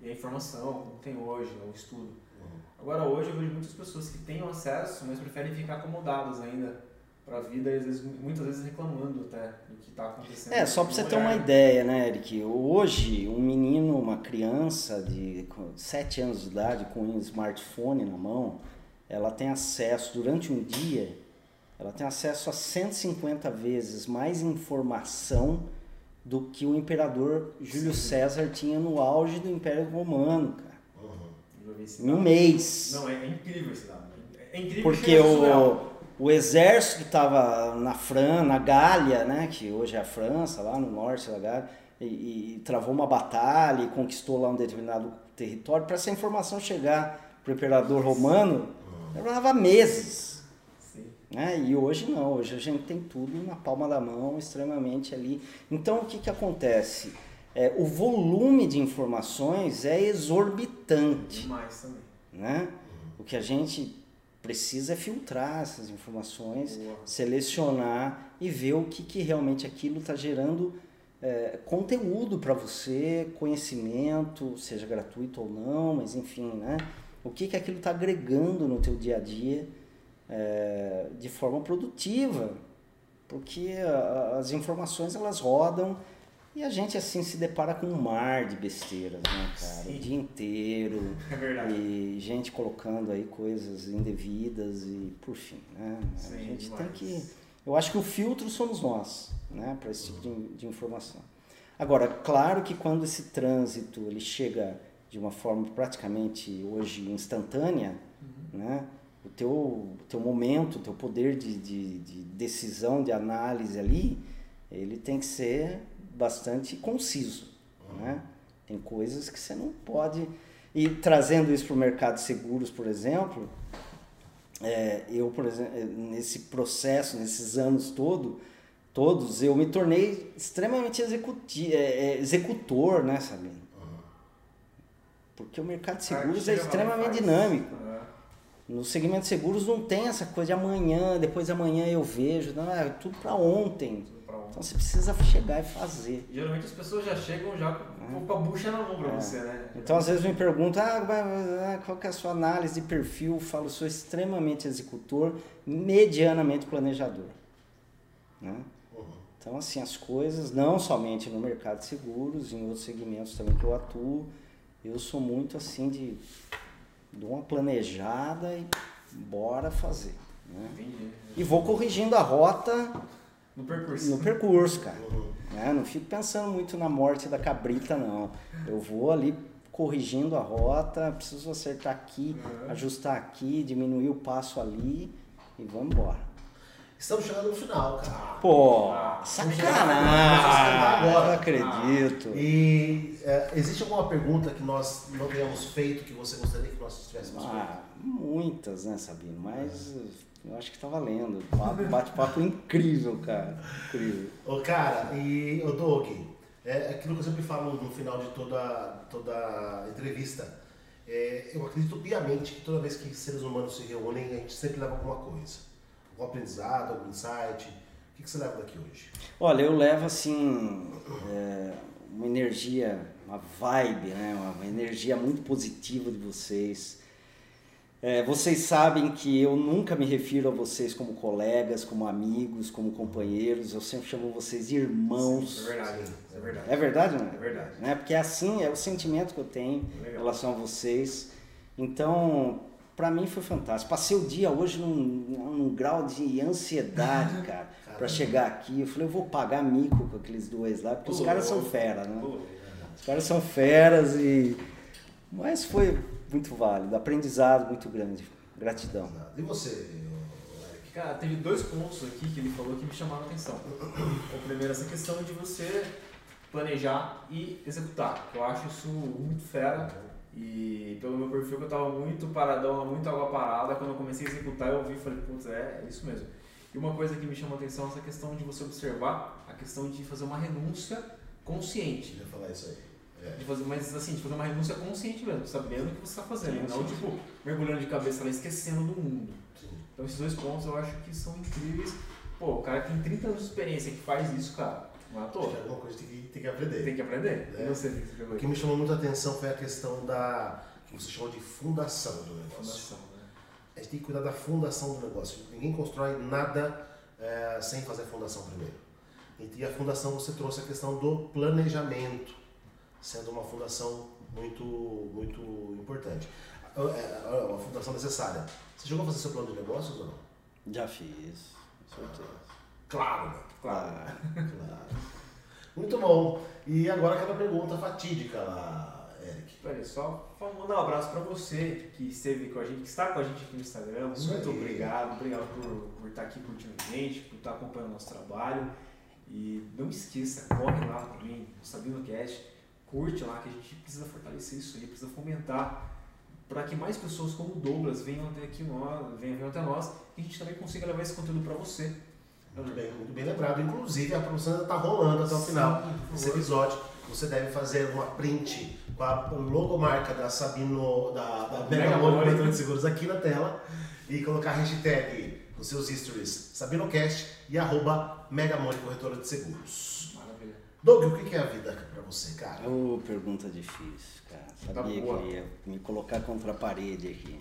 e à informação como tem hoje, ao estudo. Uhum. Agora hoje eu vejo muitas pessoas que têm acesso, mas preferem ficar acomodadas ainda para a vida e às vezes, muitas vezes reclamando até do que está acontecendo. É, só para você ter uma ideia, né, Eric? Hoje, um menino, uma criança de 7 anos de idade com um smartphone na mão, ela tem acesso durante um dia, ela tem acesso a 150 vezes mais informação do que o imperador Júlio Sim. César tinha no auge do Império Romano, cara. Uhum. Em um mês. Não, é, é incrível esse dado. É incrível Porque o, o exército que estava na Fran, na Gália, né, que hoje é a França, lá no norte da Gália, e, e, travou uma batalha e conquistou lá um determinado território, para essa informação chegar para o imperador romano, levava meses. Né? E hoje não, hoje a gente tem tudo na palma da mão, extremamente ali. Então o que, que acontece? É, o volume de informações é exorbitante. Demais também. Né? O que a gente precisa é filtrar essas informações, Boa. selecionar e ver o que, que realmente aquilo está gerando é, conteúdo para você, conhecimento, seja gratuito ou não, mas enfim, né? o que, que aquilo está agregando no teu dia a dia é, de forma produtiva, porque a, as informações elas rodam e a gente assim se depara com um mar de besteiras, né, cara? Sim. O dia inteiro. É verdade. E gente colocando aí coisas indevidas e por fim, né? Sim, a gente demais. tem que. Eu acho que o filtro somos nós, né, para esse tipo de, de informação. Agora, claro que quando esse trânsito ele chega de uma forma praticamente hoje instantânea, uhum. né? O teu, o teu momento, o teu poder de, de, de, decisão, de análise ali, ele tem que ser bastante conciso. Né? Tem coisas que você não pode... E trazendo isso para o mercado de seguros, por exemplo, é, eu, por exemplo, nesse processo, nesses anos todo, todos, eu me tornei extremamente executi, é, é, executor, né, Sabino? Porque o mercado de seguros é extremamente dinâmico. No segmento de seguros não tem essa coisa de amanhã, depois de amanhã eu vejo. Não, é tudo para ontem. Então você precisa chegar e fazer. Geralmente as pessoas já chegam já com, é. com a bucha na mão para é. você, né? Então às vezes me perguntam ah, qual é a sua análise de perfil. Eu falo, sou extremamente executor, medianamente planejador. Né? Uhum. Então assim, as coisas, não somente no mercado de seguros, em outros segmentos também que eu atuo, eu sou muito assim de dou uma planejada e bora fazer. Né? E vou corrigindo a rota no percurso. No percurso, cara. Né? Não fico pensando muito na morte da cabrita, não. Eu vou ali corrigindo a rota, preciso acertar aqui, uhum. ajustar aqui, diminuir o passo ali e vamos embora. Estamos chegando no final, cara. Pô, ah, sacanagem. Agora. Não acredito. E é, existe alguma pergunta que nós não tenhamos feito que você gostaria que nós tivéssemos ah, feito? Muitas, né, Sabino? Mas eu acho que tá valendo. Bate-papo incrível, cara. Incrível. Ô, cara, e o Doug, é aquilo que eu sempre falo no final de toda, toda entrevista. É, eu acredito piamente que toda vez que seres humanos se reúnem, a gente sempre leva alguma coisa algum aprendizado, algum insight? O que, que você leva daqui hoje? Olha, eu levo assim é, uma energia, uma vibe, né? uma energia muito positiva de vocês. É, vocês sabem que eu nunca me refiro a vocês como colegas, como amigos, como companheiros. Eu sempre chamo vocês de irmãos. Sim, é verdade, é verdade. É verdade, não é? É verdade. Né? Porque é assim, é o sentimento que eu tenho Legal. em relação a vocês. Então, para mim foi fantástico. Passei o dia hoje num, num grau de ansiedade, cara, para chegar aqui. Eu falei, eu vou pagar mico com aqueles dois lá, porque os caras são fera, né? Os caras são feras e. Mas foi muito válido, aprendizado muito grande. Gratidão. E você, Cara, teve dois pontos aqui que ele falou que me chamaram a atenção. O primeiro, essa questão de você planejar e executar. Eu acho isso muito fera E pelo meu perfil que eu tava muito paradão, muito água parada, quando eu comecei a executar eu ouvi e falei, putz, é, é isso mesmo. E uma coisa que me chamou a atenção é essa questão de você observar a questão de fazer uma renúncia consciente. Eu falar isso aí. É. De fazer, mas assim, de fazer uma renúncia consciente mesmo, sabendo o que você está fazendo. Sim, não sim, tipo, mergulhando de cabeça lá, esquecendo do mundo. Sim. Então esses dois pontos eu acho que são incríveis. Pô, o cara que tem 30 anos de experiência que faz isso, cara, não é à Acho toa. que é alguma coisa que tem que, tem que aprender. Tem que aprender. É. Você, o que O me chamou muita atenção foi a questão da que você chamou de fundação do negócio. Fundação, né? A gente tem que cuidar da fundação do negócio. Ninguém constrói nada eh, sem fazer a fundação primeiro. E a fundação você trouxe a questão do planejamento, sendo uma fundação muito, muito importante. A, a- a- a fundação necessária. Você chegou a fazer seu plano de negócios ou não? Já fiz, com certeza. Claro, né? Claro. Claro. Muito bom. E agora aquela pergunta fatídica lá, Eric. Peraí, só mandar um abraço pra você que esteve com a gente, que está com a gente aqui no Instagram. Isso Muito aí. obrigado, obrigado por, por estar aqui curtindo a gente, por estar acompanhando o nosso trabalho. E não esqueça, corre lá também no Sabino Cast, curte lá que a gente precisa fortalecer isso aí, precisa fomentar para que mais pessoas como o Douglas venham até aqui nós, venham, venham até nós e a gente também consiga levar esse conteúdo para você. Muito bem, muito bem lembrado. Inclusive, a produção ainda está rolando até o final desse episódio. Você deve fazer uma print com a logomarca da Sabino, da, da Mega. Corretora de Seguros aqui na tela e colocar a hashtag nos seus stories SabinoCast e arroba Megamone Corretora de Seguros. Maravilha. Doug, o que é a vida pra você, cara? Ô, pergunta difícil, cara. Tá Sabia boa. que ia me colocar contra a parede aqui.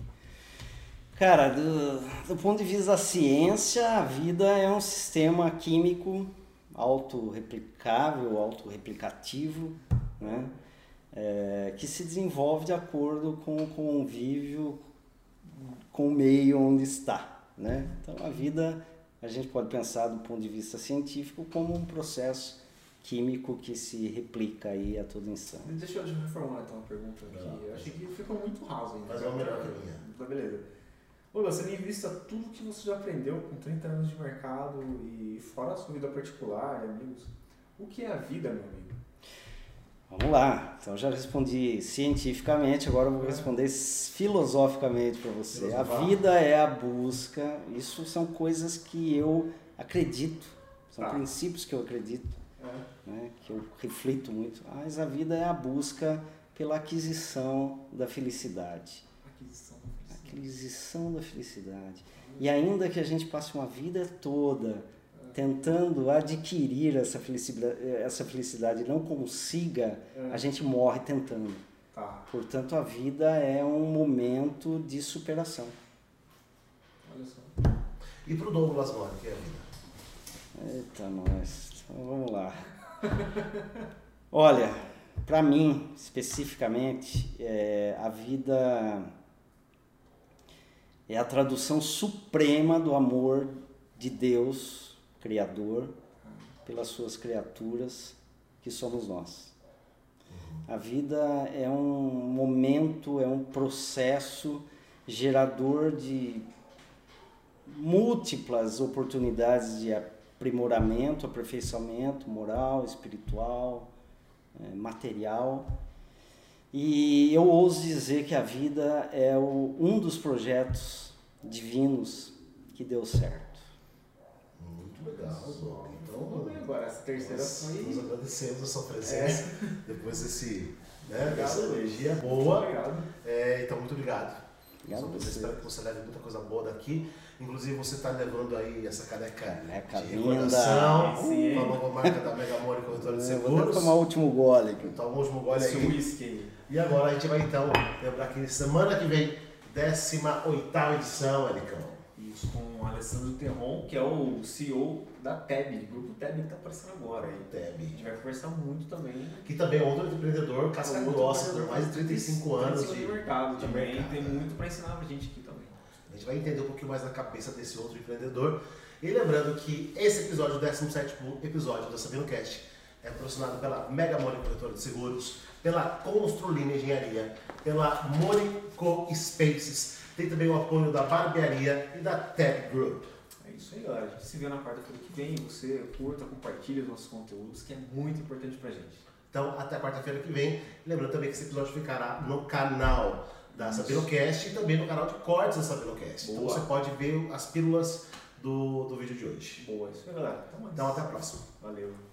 Cara, do, do ponto de vista da ciência, a vida é um sistema químico autorreplicável, autorreplicativo, né? É, que se desenvolve de acordo com o convívio com o meio onde está, né? Então a vida a gente pode pensar do ponto de vista científico como um processo químico que se replica aí a todo instante. Deixa eu reformular então a pergunta aqui. Eu achei que ficou muito raso ainda. Mas é uma melhor que a minha. Tá, beleza. Ô, você me vista tudo que você já aprendeu com 30 anos de mercado e fora a sua vida particular, amigos. O que é a vida, meu amigo? Vamos lá. Então já respondi cientificamente, agora eu vou responder filosoficamente para você. A Filosofar. vida é a busca. Isso são coisas que eu acredito, são Tá. princípios que eu acredito, É. né, que eu reflito muito. Mas a vida é a busca pela aquisição da felicidade. Aquisição. Da felicidade. E ainda que a gente passe uma vida toda tentando adquirir essa felicidade, essa felicidade e não consiga, a gente morre tentando. Tá, Portanto, a vida é um momento de superação. olha só. E pro Douglas Mora, o que é a vida? Eita, nós. Então, vamos lá. Olha, para mim, especificamente, é, a vida é a tradução suprema do amor de Deus, Criador, pelas suas criaturas, que somos nós. A vida é um momento, é um processo gerador de múltiplas oportunidades de aprimoramento, aperfeiçoamento moral, espiritual, eh, material. E eu ouso dizer que a vida é o- um dos projetos divinos que deu certo. Muito legal, ver Então, agora, essa terceira nós, nós foi. agradecemos a sua presença depois desse, né, Obrigado. dessa energia boa. Obrigado. É, então, muito obrigado. Obrigado você. espero que você leve muita coisa boa daqui. Inclusive, você está levando aí essa caneca Caneca de recordação com a nova marca da Mega Mole Corretora de Eu vou Seguros. tomar o último gole aqui. Então, o último gole Esse aí. whisky. E agora a gente vai então lembrar que semana que vem, 18 edição, Ericão. Isso, com o Alessandro Terron, que é o CEO da TEB, grupo TEB que tá aparecendo agora aí. A Teb. gente vai conversar muito também. Que também é outro empreendedor, casca Outro grossa, com mais de 35 anos 35 de. de mercado de também. mercado, Tem muito pra ensinar pra gente aqui também. Gente vai entender um pouquinho mais da cabeça desse outro empreendedor. E lembrando que esse episódio, o 17 episódio da Sabino Cast, é patrocinado pela Mega Mole Corretora de Seguros, pela Construlina Engenharia, pela Monico Spaces, tem também o apoio da Barbearia e da Tech Group. É isso aí, galera. A gente se vê na quarta-feira que vem. Você curta, compartilha os nossos conteúdos, que é muito importante pra gente. Então, até quarta-feira que vem. Lembrando também que esse episódio ficará no canal da Sabinocast e também no canal de cortes da Sabinocast. Então você pode ver as pílulas do, do vídeo de hoje. Boa, isso aí, galera. Então, Então até a próxima. Valeu.